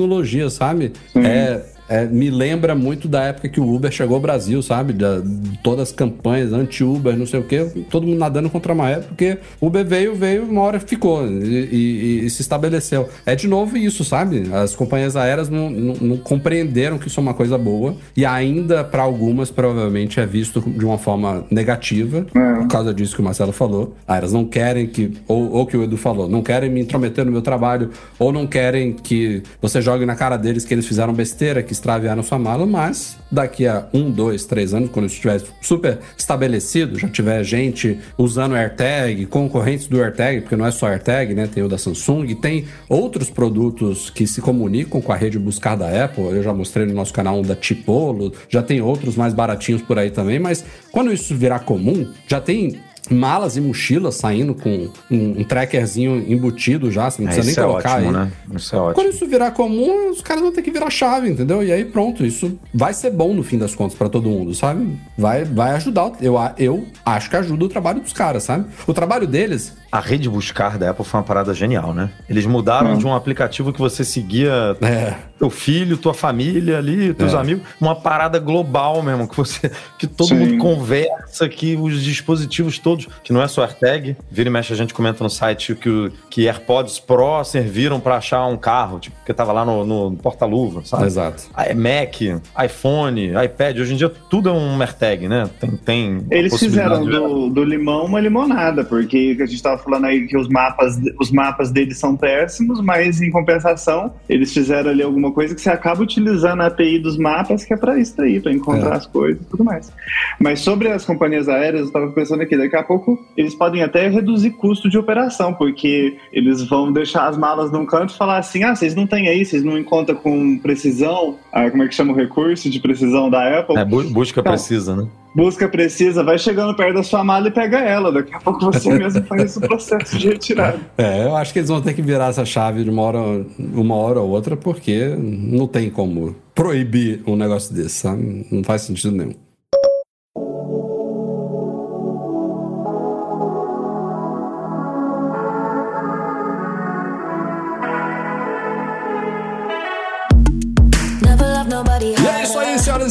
sabe? É, é, me lembra muito da época que o Uber chegou ao Brasil, sabe? Da, todas as campanhas anti-Uber, não sei o quê, todo mundo nadando contra a maré, porque o Uber veio, veio, uma hora ficou e, e- e se estabeleceu. É de novo isso, sabe? As companhias aéreas não, não- não compreenderam que isso é uma coisa boa e ainda, para algumas, provavelmente é visto de uma forma negativa, por causa disso que o Marcelo falou. Ah, elas não querem que, ou, ou que o Edu falou, não querem me intrometer no meu trabalho, ou não querem que você jogue na cara deles que eles fizeram besteira, que extraviaram sua mala, mas daqui a um, dois, três anos, quando estiver super estabelecido, já tiver gente usando AirTag, concorrentes do AirTag, porque não é só AirTag, né? Tem o da Samsung, tem outros produtos que se comunicam com a rede buscar da Apple. Eu já mostrei no nosso canal um da Tipolo, já tem outros mais baratinhos por aí também, mas quando isso virar comum, já tem malas e mochilas saindo com um, um trackerzinho embutido já, você não É, precisa nem isso é colocar ótimo, aí. né? Isso é ótimo. Quando isso virar comum, os caras vão ter que virar chave, entendeu? E aí pronto, isso vai ser bom no fim das contas pra todo mundo, sabe? Vai, vai ajudar. Eu, eu acho que ajuda o trabalho dos caras, sabe? O trabalho deles A rede buscar da Apple foi uma parada genial, né? Eles mudaram Hum. de um aplicativo que você seguia É. teu filho, tua família ali, teus É. amigos, uma parada global mesmo, que você que todo Sim. mundo conversa, que os dispositivos todos, que não é só AirTag, vira e mexe a gente comenta no site que, o- que AirPods Pro serviram pra achar um carro, tipo, que tava lá no, no porta-luva, sabe? Exato. Mac, iPhone, iPad, hoje em dia tudo é um AirTag, né? Tem, tem Eles fizeram do, do limão uma limonada, porque a gente tava falando aí que os mapas, os mapas deles são péssimos, mas em compensação, eles fizeram ali alguma coisa que você acaba utilizando a API dos mapas, que é pra isso daí, pra encontrar É. as coisas e tudo mais. Mas sobre as companhias aéreas, eu tava pensando aqui, daqui a pouco eles podem até reduzir custo de operação, porque eles vão deixar as malas num canto e falar assim: ah, vocês não têm aí, vocês não encontram com precisão, ah, como é que chama o recurso de precisão da Apple? É, bu- busca Então, precisa, né? Busca precisa, vai chegando perto da sua mala e pega ela. Daqui a pouco você mesmo faz o processo de retirada. É, eu acho que eles vão ter que virar essa chave de uma hora, uma hora ou outra, porque não tem como proibir um negócio desse, sabe? Não faz sentido nenhum.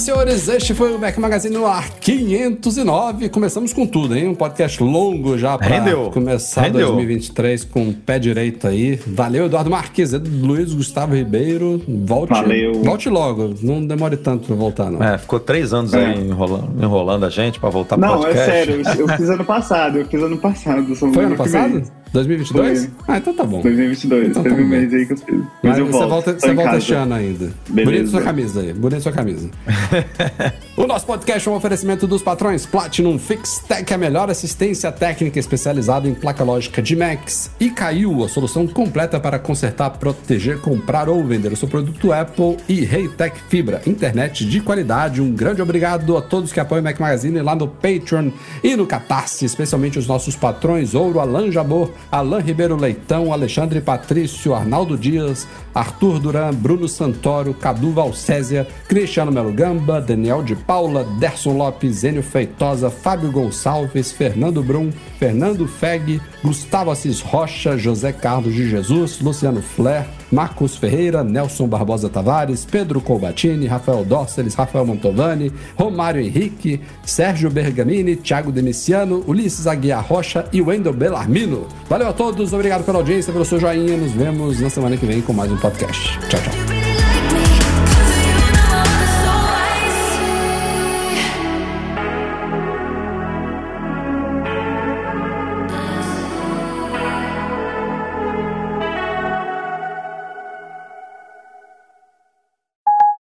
Senhores. Este foi o Mac Magazine no ar 509. Começamos com tudo, hein? Um podcast longo já pra Rendeu. começar Rendeu. 2023 com o pé direito aí. Valeu, Eduardo Marques, Luiz Gustavo Ribeiro. Volte, Valeu. volte logo. Não demore tanto pra voltar, não. É, ficou três anos É. aí enrolando, enrolando a gente pra voltar pro Não, podcast. é sério, eu, eu fiz ano passado, eu fiz ano passado. Foi ano passado? Mês. 2022? Foi. Ah, então tá bom. 2022, Então teve tá um mês aí que eu fiz. Mas, Mas eu você volto, volta, tô você volta este ano ainda. Beleza. Bonita sua camisa aí. Bonita sua camisa. o nosso podcast é um oferecimento dos patrões Platinum Fix Tech, a melhor assistência técnica especializada em placa lógica de Macs. E caiu a solução completa para consertar, proteger, comprar ou vender o seu produto Apple e Reitec Fibra. Internet de qualidade. Um grande obrigado a todos que apoiam o Mac Magazine lá no Patreon e no Catarse, especialmente os nossos patrões Ouro, Alan Jabor, Alan Ribeiro Leitão, Alexandre Patrício, Arnaldo Dias, Arthur Duran, Bruno Santoro, Cadu Valcésia, Cristiano Melo Gamba, Daniel de Paula, Derson Lopes, Enio Feitosa, Fábio Gonçalves, Fernando Brum, Fernando Feg, Gustavo Assis Rocha, José Carlos de Jesus, Luciano Flair, Marcos Ferreira, Nelson Barbosa Tavares, Pedro Colbatini, Rafael Dorceles, Rafael Mantovani, Romário Henrique, Sérgio Bergamini, Thiago Demiciano, Ulisses Aguiar Rocha e Wendel Bellarmino. Valeu a todos, obrigado pela audiência, pelo seu joinha. Nos vemos na semana que vem com mais um podcast. Tchau, tchau.